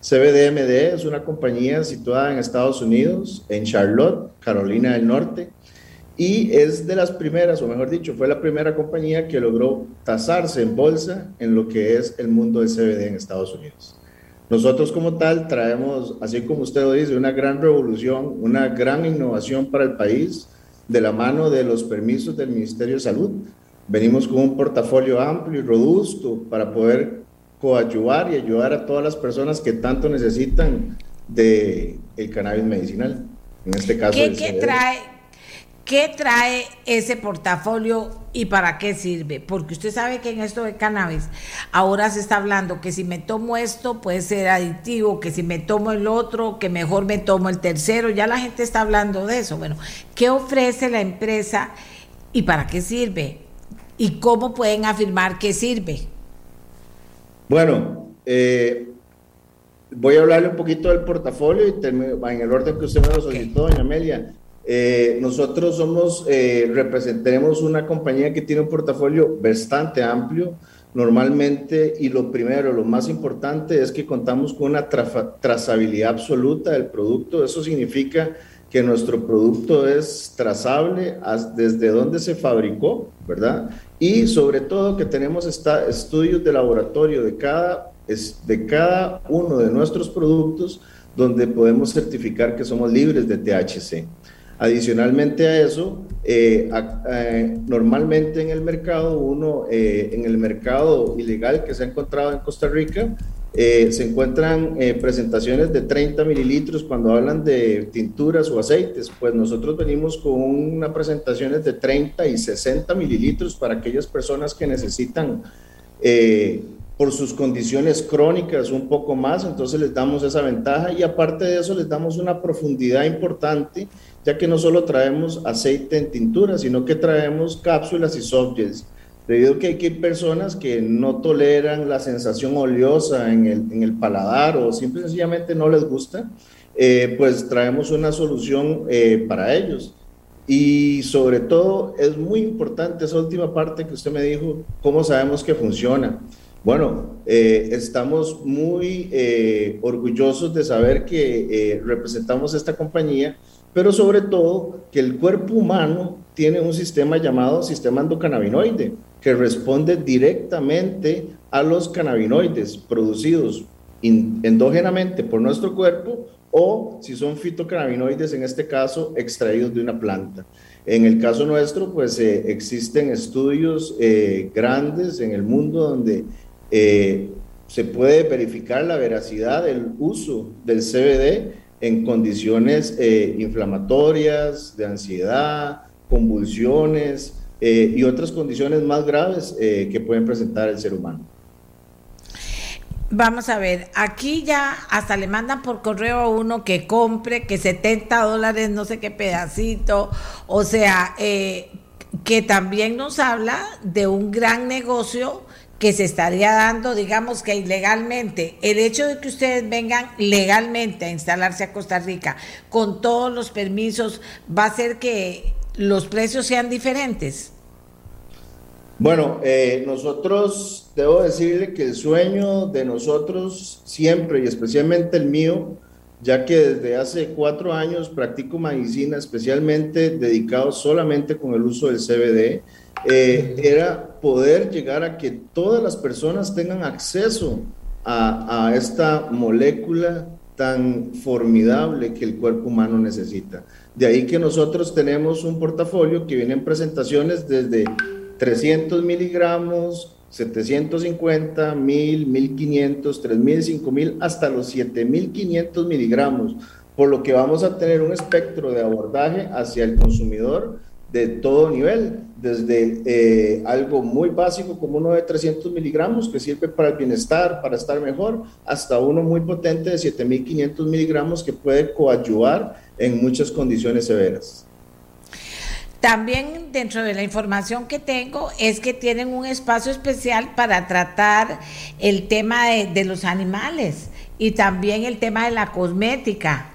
CBDMD es una compañía situada en Estados Unidos, en Charlotte, Carolina del Norte, y es de las primeras, o mejor dicho, fue la primera compañía que logró tasarse en bolsa en lo que es el mundo del CBD en Estados Unidos. Nosotros como tal traemos, así como usted lo dice, una gran revolución, una gran innovación para el país de la mano de los permisos del Ministerio de Salud. Venimos con un portafolio amplio y robusto para poder coadyuvar y ayudar a todas las personas que tanto necesitan de el cannabis medicinal. En este caso, ¿Qué, trae, ¿Qué trae ese portafolio y para qué sirve? Porque usted sabe que en esto de cannabis ahora se está hablando que si me tomo esto puede ser adictivo, que si me tomo el otro, que mejor me tomo el tercero. Ya la gente está hablando de eso. Bueno, ¿qué ofrece la empresa y para qué sirve? ¿Y cómo pueden afirmar que sirve? Bueno, eh, voy a hablarle un poquito del portafolio y en el orden que usted me lo solicitó, doña Amelia. Eh, nosotros somos, eh, tenemos una compañía que tiene un portafolio bastante amplio normalmente y lo primero, lo más importante es que contamos con una trazabilidad absoluta del producto. Eso significa que nuestro producto es trazable desde dónde se fabricó, ¿verdad? Y sobre todo que tenemos estudios de laboratorio de cada, de cada uno de nuestros productos donde podemos certificar que somos libres de THC. Adicionalmente a eso, eh, eh, normalmente en el mercado, uno, eh, en el mercado ilegal que se ha encontrado en Costa Rica, eh, se encuentran eh, presentaciones de 30 mililitros cuando hablan de tinturas o aceites, pues nosotros venimos con unas presentaciones de 30 y 60 mililitros para aquellas personas que necesitan eh, por sus condiciones crónicas un poco más, entonces les damos esa ventaja y aparte de eso les damos una profundidad importante, ya que no solo traemos aceite en tintura, sino que traemos cápsulas y soft debido a que hay personas que no toleran la sensación oleosa en el, en el paladar o simple sencillamente no les gusta, eh, pues traemos una solución eh, para ellos. Y sobre todo es muy importante esa última parte que usted me dijo, cómo sabemos que funciona. Bueno, eh, estamos muy orgullosos de saber que representamos esta compañía, pero sobre todo que el cuerpo humano tiene un sistema llamado sistema endocannabinoide que responde directamente a los cannabinoides producidos endógenamente por nuestro cuerpo o si son fitocannabinoides, en este caso, extraídos de una planta. En el caso nuestro, pues eh, existen estudios eh, grandes en el mundo donde eh, se puede verificar la veracidad del uso del CBD en condiciones inflamatorias, de ansiedad, convulsiones, eh, y otras condiciones más graves eh, que pueden presentar el ser humano. Vamos a ver, aquí ya hasta le mandan por correo a uno que compre, que 70 dólares, no sé qué pedacito, o sea, eh, que también nos habla de un gran negocio que se estaría dando, digamos que ilegalmente. El hecho de que ustedes vengan legalmente a instalarse a Costa Rica con todos los permisos va a hacer que los precios sean diferentes. Bueno, eh, nosotros, debo decirle que el sueño de nosotros siempre, y especialmente el mío, ya que desde hace cuatro años practico medicina, especialmente dedicado solamente con el uso del CBD, eh, era poder llegar a que todas las personas tengan acceso a, a esta molécula tan formidable que el cuerpo humano necesita. De ahí que nosotros tenemos un portafolio que viene en presentaciones desde 300 miligramos, 750, 1000, 1500, 3000, 5000, hasta los 7500 miligramos, por lo que vamos a tener un espectro de abordaje hacia el consumidor de todo nivel, desde eh, algo muy básico como uno de 300 miligramos que sirve para el bienestar, para estar mejor, hasta uno muy potente de 7500 miligramos que puede coadyuvar en muchas condiciones severas. También dentro de la información que tengo es que tienen un espacio especial para tratar el tema de, los animales y también el tema de la cosmética.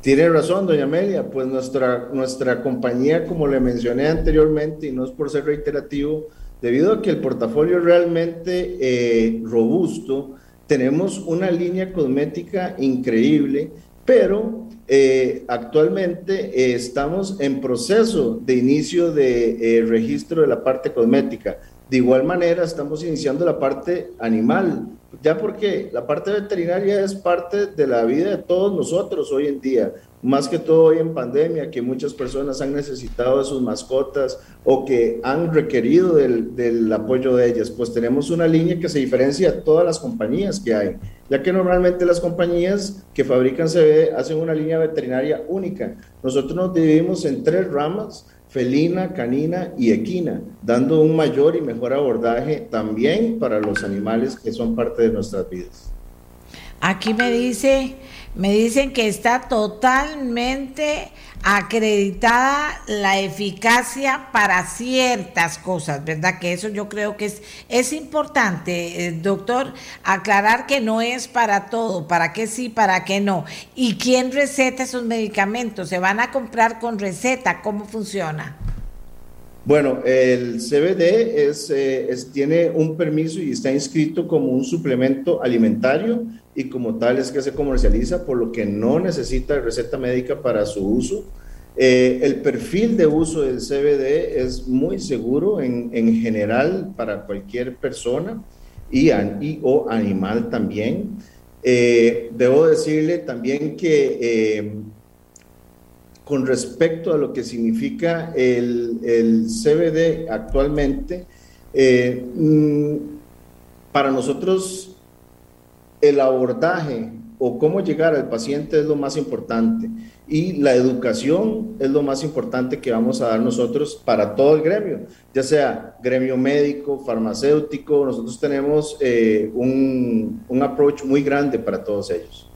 Tiene razón, doña Amelia, pues nuestra, nuestra compañía, como le mencioné anteriormente, y no es por ser reiterativo, debido a que el portafolio es realmente eh, robusto, tenemos una línea cosmética increíble, pero eh, actualmente eh, estamos en proceso de inicio de registro de la parte cosmética. De igual manera, estamos iniciando la parte animal. Ya porque la parte veterinaria es parte de la vida de todos nosotros hoy en día, más que todo hoy en pandemia, que muchas personas han necesitado de sus mascotas o que han requerido del, apoyo de ellas, pues tenemos una línea que se diferencia de todas las compañías que hay, ya que normalmente las compañías que fabrican CBD hacen una línea veterinaria única. Nosotros nos dividimos en tres ramas, felina, canina y equina, dando un mayor y mejor abordaje también para los animales que son parte de nuestras vidas. Aquí me dice, me dicen que está totalmente acreditada la eficacia para ciertas cosas, ¿verdad? Que eso yo creo que es, es importante, eh, doctor, aclarar que no es para todo, para qué sí, para qué no. ¿Y quién receta esos medicamentos? ¿Se van a comprar con receta? ¿Cómo funciona? Bueno, el CBD eh, es, tiene un permiso y está inscrito como un suplemento alimentario y como tal es que se comercializa, por lo que no necesita receta médica para su uso. Eh, el perfil de uso del CBD es muy seguro en, general para cualquier persona y, o animal también. Eh, debo decirle también que con respecto a lo que significa el, CBD actualmente, eh, mm, para nosotros el abordaje o cómo llegar al paciente es lo más importante y la educación es lo más importante que vamos a dar nosotros para todo el gremio, ya sea gremio médico, farmacéutico, nosotros tenemos eh, un, un approach muy grande para todos ellos.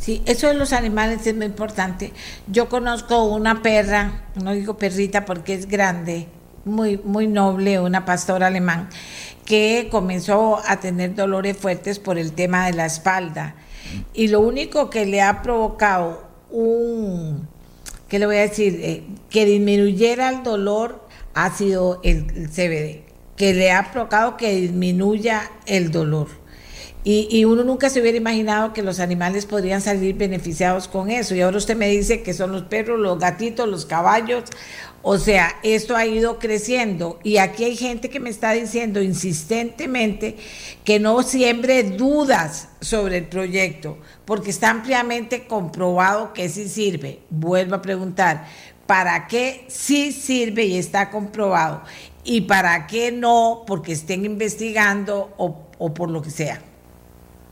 Sí, eso de los animales es muy importante. Yo conozco una perra, no digo perrita porque es grande, muy, muy noble, una pastora alemán, que comenzó a tener dolores fuertes por el tema de la espalda. Y lo único que le ha provocado un, ¿qué le voy a decir? Eh, que disminuyera el dolor ha sido el, el CBD, que le ha provocado que disminuya el dolor. Y, uno nunca se hubiera imaginado que los animales podrían salir beneficiados con eso. Y ahora usted me dice que son los perros, los gatitos, los caballos. O sea, esto ha ido creciendo. Y aquí hay gente que me está diciendo insistentemente que no siembre dudas sobre el proyecto, porque está ampliamente comprobado que sí sirve. Vuelvo a preguntar, ¿para qué sí sirve y está comprobado? ¿Y para qué no? Porque estén investigando o, por lo que sea.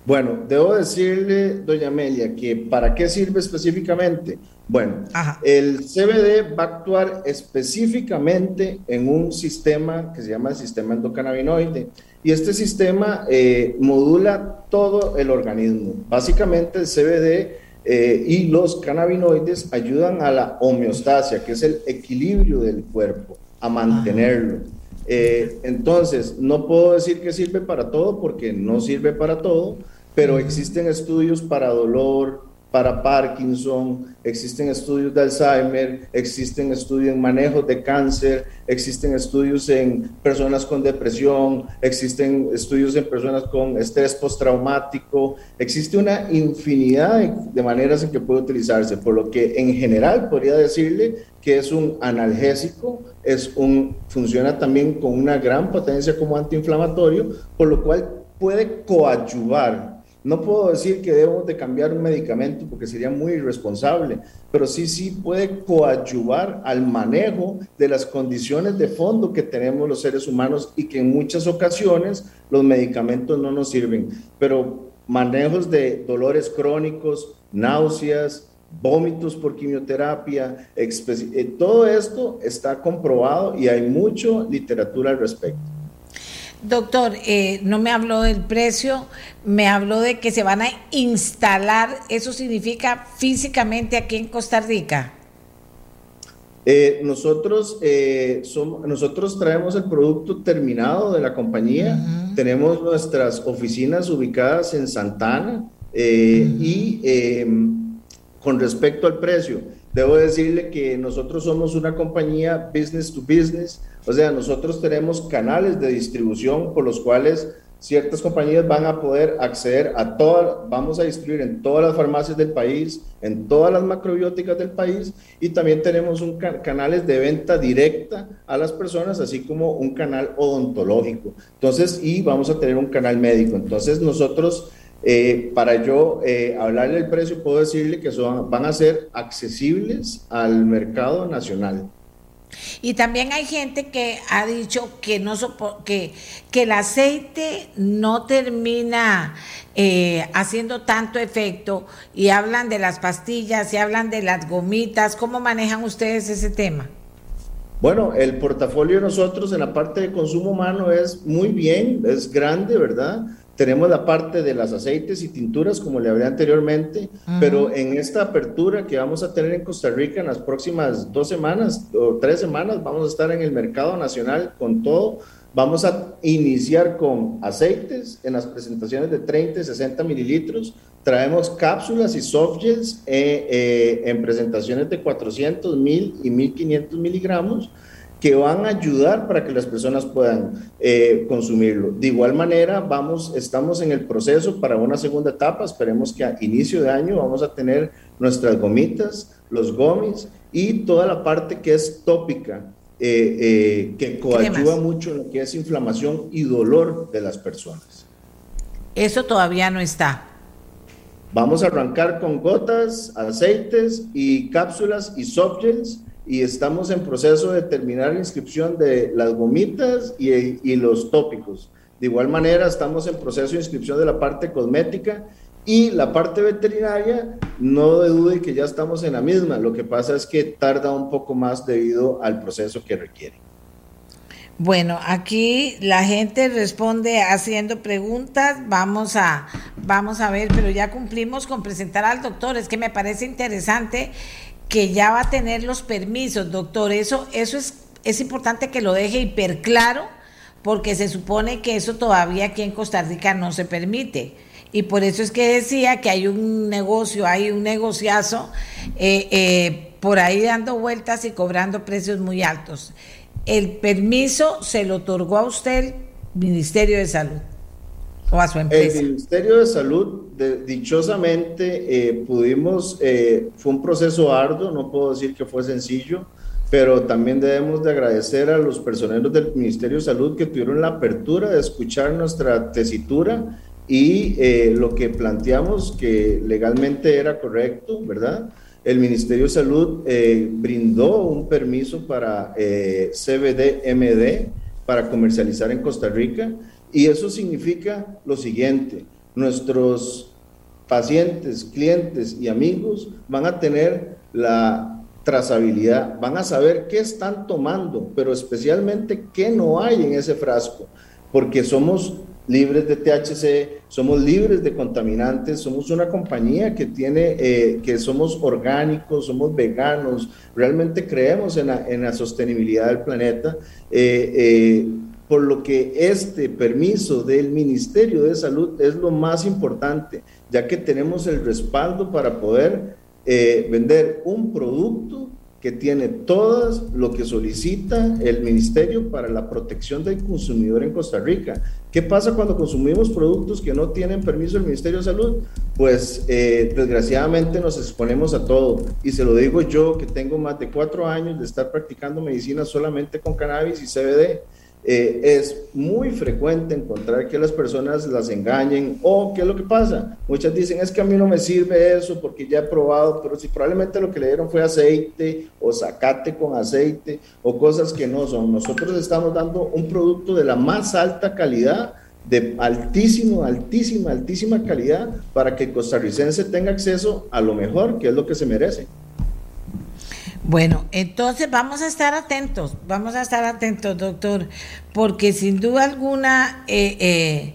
Bueno, debo decirle, doña Amelia, que ¿para qué sirve específicamente? Bueno, el CBD va a actuar específicamente en un sistema que se llama el sistema endocannabinoide y este sistema eh, modula todo el organismo. Básicamente el CBD eh, y los cannabinoides ayudan a la homeostasia, que es el equilibrio del cuerpo, a mantenerlo. Eh, entonces, no puedo decir que sirve para todo porque no sirve para todo, pero existen estudios para dolor, para Parkinson, existen estudios de Alzheimer, existen estudios en manejo de cáncer, existen estudios en personas con depresión, existen estudios en personas con estrés postraumático, existe una infinidad de, maneras en que puede utilizarse, por lo que en general podría decirle que es un analgésico, es un, funciona también con una gran potencia como antiinflamatorio, por lo cual puede coadyuvar No puedo decir que debemos de cambiar un medicamento porque sería muy irresponsable, pero sí, sí puede coadyuvar al manejo de las condiciones de fondo que tenemos los seres humanos y que en muchas ocasiones los medicamentos no nos sirven. Pero manejos de dolores crónicos, náuseas, vómitos por quimioterapia, eh, todo esto está comprobado y hay mucha literatura al respecto. Doctor, eh, no me habló del precio, me habló de que se van a instalar, ¿eso significa físicamente aquí en Costa Rica? Eh, nosotros, eh, somos, nosotros traemos el producto terminado de la compañía, tenemos nuestras oficinas ubicadas en Santana y em, con respecto al precio, debo decirle que nosotros somos una compañía business to business, o sea, nosotros tenemos canales de distribución por los cuales ciertas compañías van a poder acceder a todas, vamos a distribuir en todas las farmacias del país, en todas las macrobióticas del país y también tenemos un canales de venta directa a las personas, así como un canal odontológico. Entonces, y vamos a tener un canal médico. Entonces, nosotros eh, para yo eh, hablarle del precio, puedo decirle que son, van a ser accesibles al mercado nacional. Y también hay gente que ha dicho que, no que, que el aceite no termina eh, haciendo tanto efecto y hablan de las pastillas y hablan de las gomitas. ¿Cómo manejan ustedes ese tema? Bueno, el portafolio de nosotros en la parte de consumo humano es muy bien, es grande, ¿verdad? Tenemos la parte de las aceites y tinturas, como le hablé anteriormente, pero en esta apertura que vamos a tener en Costa Rica en las próximas dos semanas o tres semanas, vamos a estar en el mercado nacional con todo. Vamos a iniciar con aceites en las presentaciones de 30 y 60 mililitros. Traemos cápsulas y soft gels eh, eh, en presentaciones de 400, 1000 y 1500 miligramos que van a ayudar para que las personas puedan eh, consumirlo. De igual manera, vamos, estamos en el proceso para una segunda etapa. Esperemos que a inicio de año vamos a tener nuestras gomitas, los gomis y toda la parte que es tópica, eh, eh, que coayuda mucho en lo que es inflamación y dolor de las personas. Eso todavía no está. Vamos a arrancar con gotas, aceites y cápsulas y soft gels y estamos en proceso de terminar la inscripción de las gomitas y, y, los tópicos. De igual manera, estamos en proceso de inscripción de la parte cosmética y la parte veterinaria, no de dude que ya estamos en la misma. Lo que pasa es que tarda un poco más debido al proceso que requiere. Bueno, aquí la gente responde haciendo preguntas. Vamos a, vamos a ver, pero ya cumplimos con presentar al doctor. Es que me parece interesante que ya va a tener los permisos, doctor. Eso, eso es, es importante que lo deje hiper claro, porque se supone que eso todavía aquí en Costa Rica no se permite. Y por eso es que decía que hay un negocio, hay un negociazo eh, eh, por ahí dando vueltas y cobrando precios muy altos. El permiso se lo otorgó a usted Ministerio de Salud. El Ministerio de Salud, dichosamente, eh, pudimos, eh, fue un proceso arduo, no puedo decir que fue sencillo, pero también debemos de agradecer a los personeros del Ministerio de Salud que tuvieron la apertura de escuchar nuestra tesitura y eh, lo que planteamos que legalmente era correcto, ¿verdad? El Ministerio de Salud brindó un permiso para CBD-MD para comercializar en Costa Rica y eso significa lo siguiente, nuestros pacientes, clientes y amigos van a tener la trazabilidad, van a saber qué están tomando, pero especialmente qué no hay en ese frasco, porque somos libres de THC, somos libres de contaminantes, somos una compañía que tiene, eh, que somos orgánicos, somos veganos, realmente creemos en la, en la sostenibilidad del planeta. Eh, eh, por lo que este permiso del Ministerio de Salud es lo más importante, ya que tenemos el respaldo para poder eh, vender un producto que tiene todo lo que solicita el Ministerio para la protección del consumidor en Costa Rica. ¿Qué pasa cuando consumimos productos que no tienen permiso del Ministerio de Salud? Pues eh, desgraciadamente nos exponemos a todo. Y se lo digo yo que tengo más de cuatro años de estar practicando medicina solamente con cannabis y CBD eh, es muy frecuente encontrar que las personas las engañen o qué es lo que pasa. Muchas dicen es que a mí no me sirve eso porque ya he probado, pero si probablemente lo que le dieron fue aceite o zacate con aceite o cosas que no son. Nosotros estamos dando un producto de la más alta calidad de altísimo, altísima, altísima calidad para que el costarricense tenga acceso a lo mejor, que es lo que se merece. Bueno, entonces vamos a estar atentos, vamos a estar atentos, doctor, porque sin duda alguna eh, eh,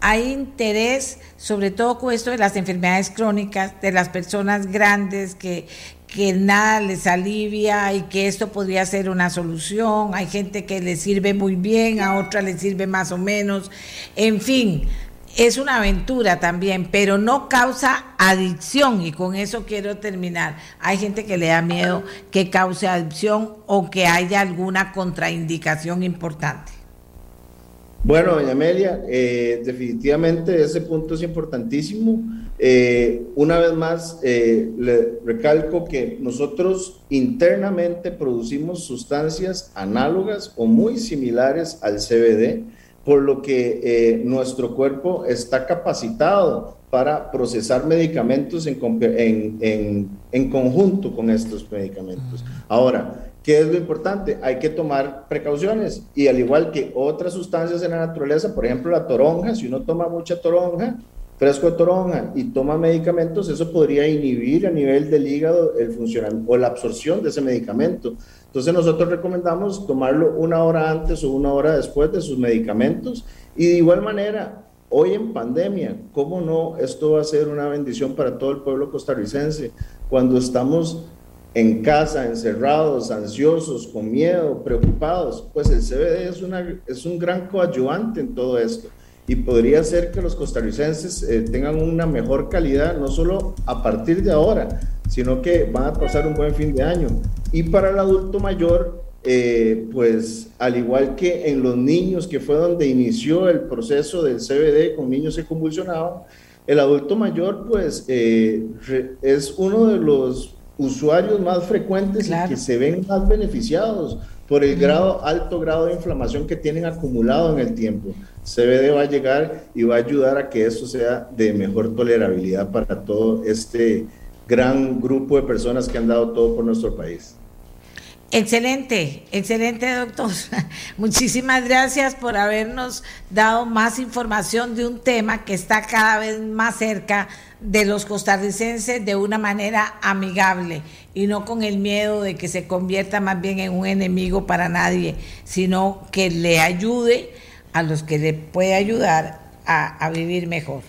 hay interés, sobre todo con esto de las enfermedades crónicas, de las personas grandes que, que nada les alivia y que esto podría ser una solución. Hay gente que le sirve muy bien, a otra le sirve más o menos. En fin, es una aventura también, pero no causa adicción y con eso quiero terminar. Hay gente que le da miedo que cause adicción o que haya alguna contraindicación importante. Bueno, doña Amelia, eh, definitivamente ese punto es importantísimo. Eh, una vez más, eh, le recalco que nosotros internamente producimos sustancias análogas o muy similares al CBD por lo que eh, nuestro cuerpo está capacitado para procesar medicamentos en, en, en, conjunto con estos medicamentos. Ahora, ¿qué es lo importante? Hay que tomar precauciones y al igual que otras sustancias en la naturaleza, por ejemplo la toronja, si uno toma mucha toronja, fresco de toronja y toma medicamentos, eso podría inhibir a nivel del hígado el funcionamiento o la absorción de ese medicamento. Entonces nosotros recomendamos tomarlo una hora antes o una hora después de sus medicamentos y de igual manera, hoy en pandemia, ¿cómo no? Esto va a ser una bendición para todo el pueblo costarricense. Cuando estamos en casa, encerrados, ansiosos, con miedo, preocupados, pues el CBD es, una, es un gran coadyuvante en todo esto y podría ser que los costarricenses eh, tengan una mejor calidad, no solo a partir de ahora, sino que van a pasar un buen fin de año. Y para el adulto mayor, eh, pues al igual que en los niños, que fue donde inició el proceso del CBD, con niños se convulsionaban, el adulto mayor, pues eh, es uno de los usuarios más frecuentes y que se ven más beneficiados por el grado, alto grado de inflamación que tienen acumulado en el tiempo. CBD va a llegar y va a ayudar a que eso sea de mejor tolerabilidad para todo este gran grupo de personas que han dado todo por nuestro país. Excelente, excelente doctor. [LAUGHS] Muchísimas gracias por habernos dado más información de un tema que está cada vez más cerca de los costarricenses de una manera amigable y no con el miedo de que se convierta más bien en un enemigo para nadie, sino que le ayude a los que le puede ayudar a, vivir mejor.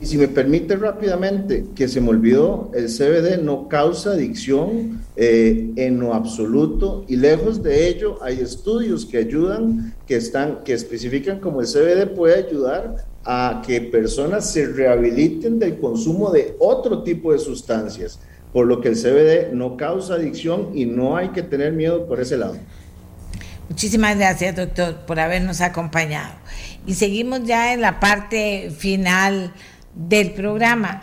Y si me permite rápidamente, que se me olvidó, el CBD no causa adicción eh, en lo absoluto y lejos de ello hay estudios que ayudan, que están, que especifican como el CBD puede ayudar a que personas se rehabiliten del consumo de otro tipo de sustancias, por lo que el CBD no causa adicción y no hay que tener miedo por ese lado. Muchísimas gracias, doctor, por habernos acompañado. Y seguimos ya en la parte final del programa.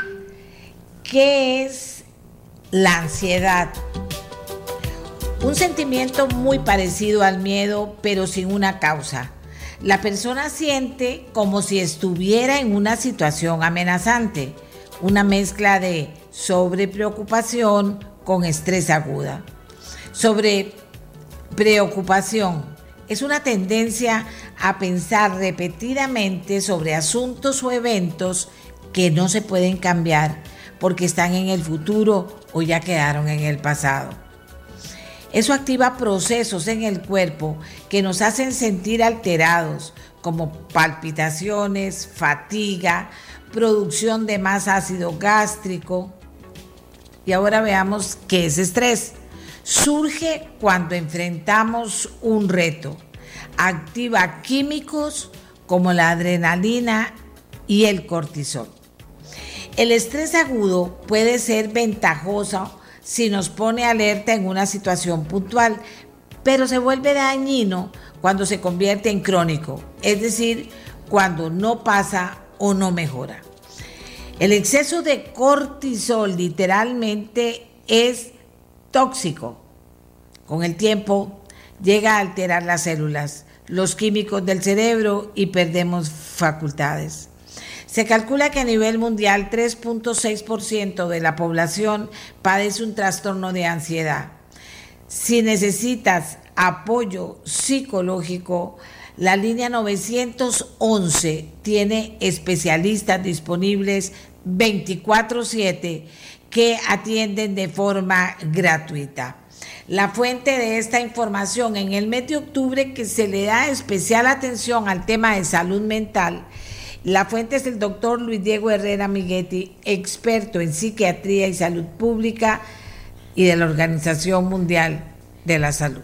¿Qué es la ansiedad? Un sentimiento muy parecido al miedo, pero sin una causa. La persona siente como si estuviera en una situación amenazante, una mezcla de sobrepreocupación con estrés aguda. Sobre Preocupación es una tendencia a pensar repetidamente sobre asuntos o eventos que no se pueden cambiar porque están en el futuro o ya quedaron en el pasado. Eso activa procesos en el cuerpo que nos hacen sentir alterados, como palpitaciones, fatiga, producción de más ácido gástrico. Y ahora veamos qué es estrés surge cuando enfrentamos un reto. Activa químicos como la adrenalina y el cortisol. El estrés agudo puede ser ventajoso si nos pone alerta en una situación puntual, pero se vuelve dañino cuando se convierte en crónico, es decir, cuando no pasa o no mejora. El exceso de cortisol literalmente es tóxico. Con el tiempo, llega a alterar las células, los químicos del cerebro y perdemos facultades. Se calcula que a nivel mundial 3.6% de la población padece un trastorno de ansiedad. Si necesitas apoyo psicológico, la línea 911 tiene especialistas disponibles 24/7 que atienden de forma gratuita. La fuente de esta información en el mes de octubre que se le da especial atención al tema de salud mental, la fuente es el doctor Luis Diego Herrera Miguetti, experto en psiquiatría y salud pública y de la Organización Mundial de la Salud.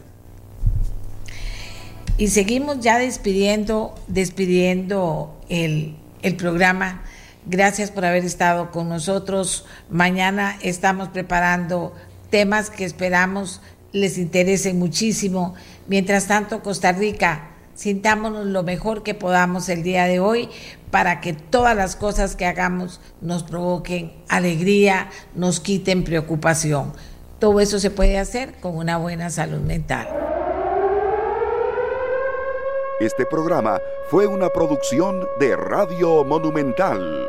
Y seguimos ya despidiendo, despidiendo el, el programa. Gracias por haber estado con nosotros. Mañana estamos preparando temas que esperamos les interesen muchísimo. Mientras tanto, Costa Rica, sintámonos lo mejor que podamos el día de hoy para que todas las cosas que hagamos nos provoquen alegría, nos quiten preocupación. Todo eso se puede hacer con una buena salud mental. Este programa fue una producción de Radio Monumental.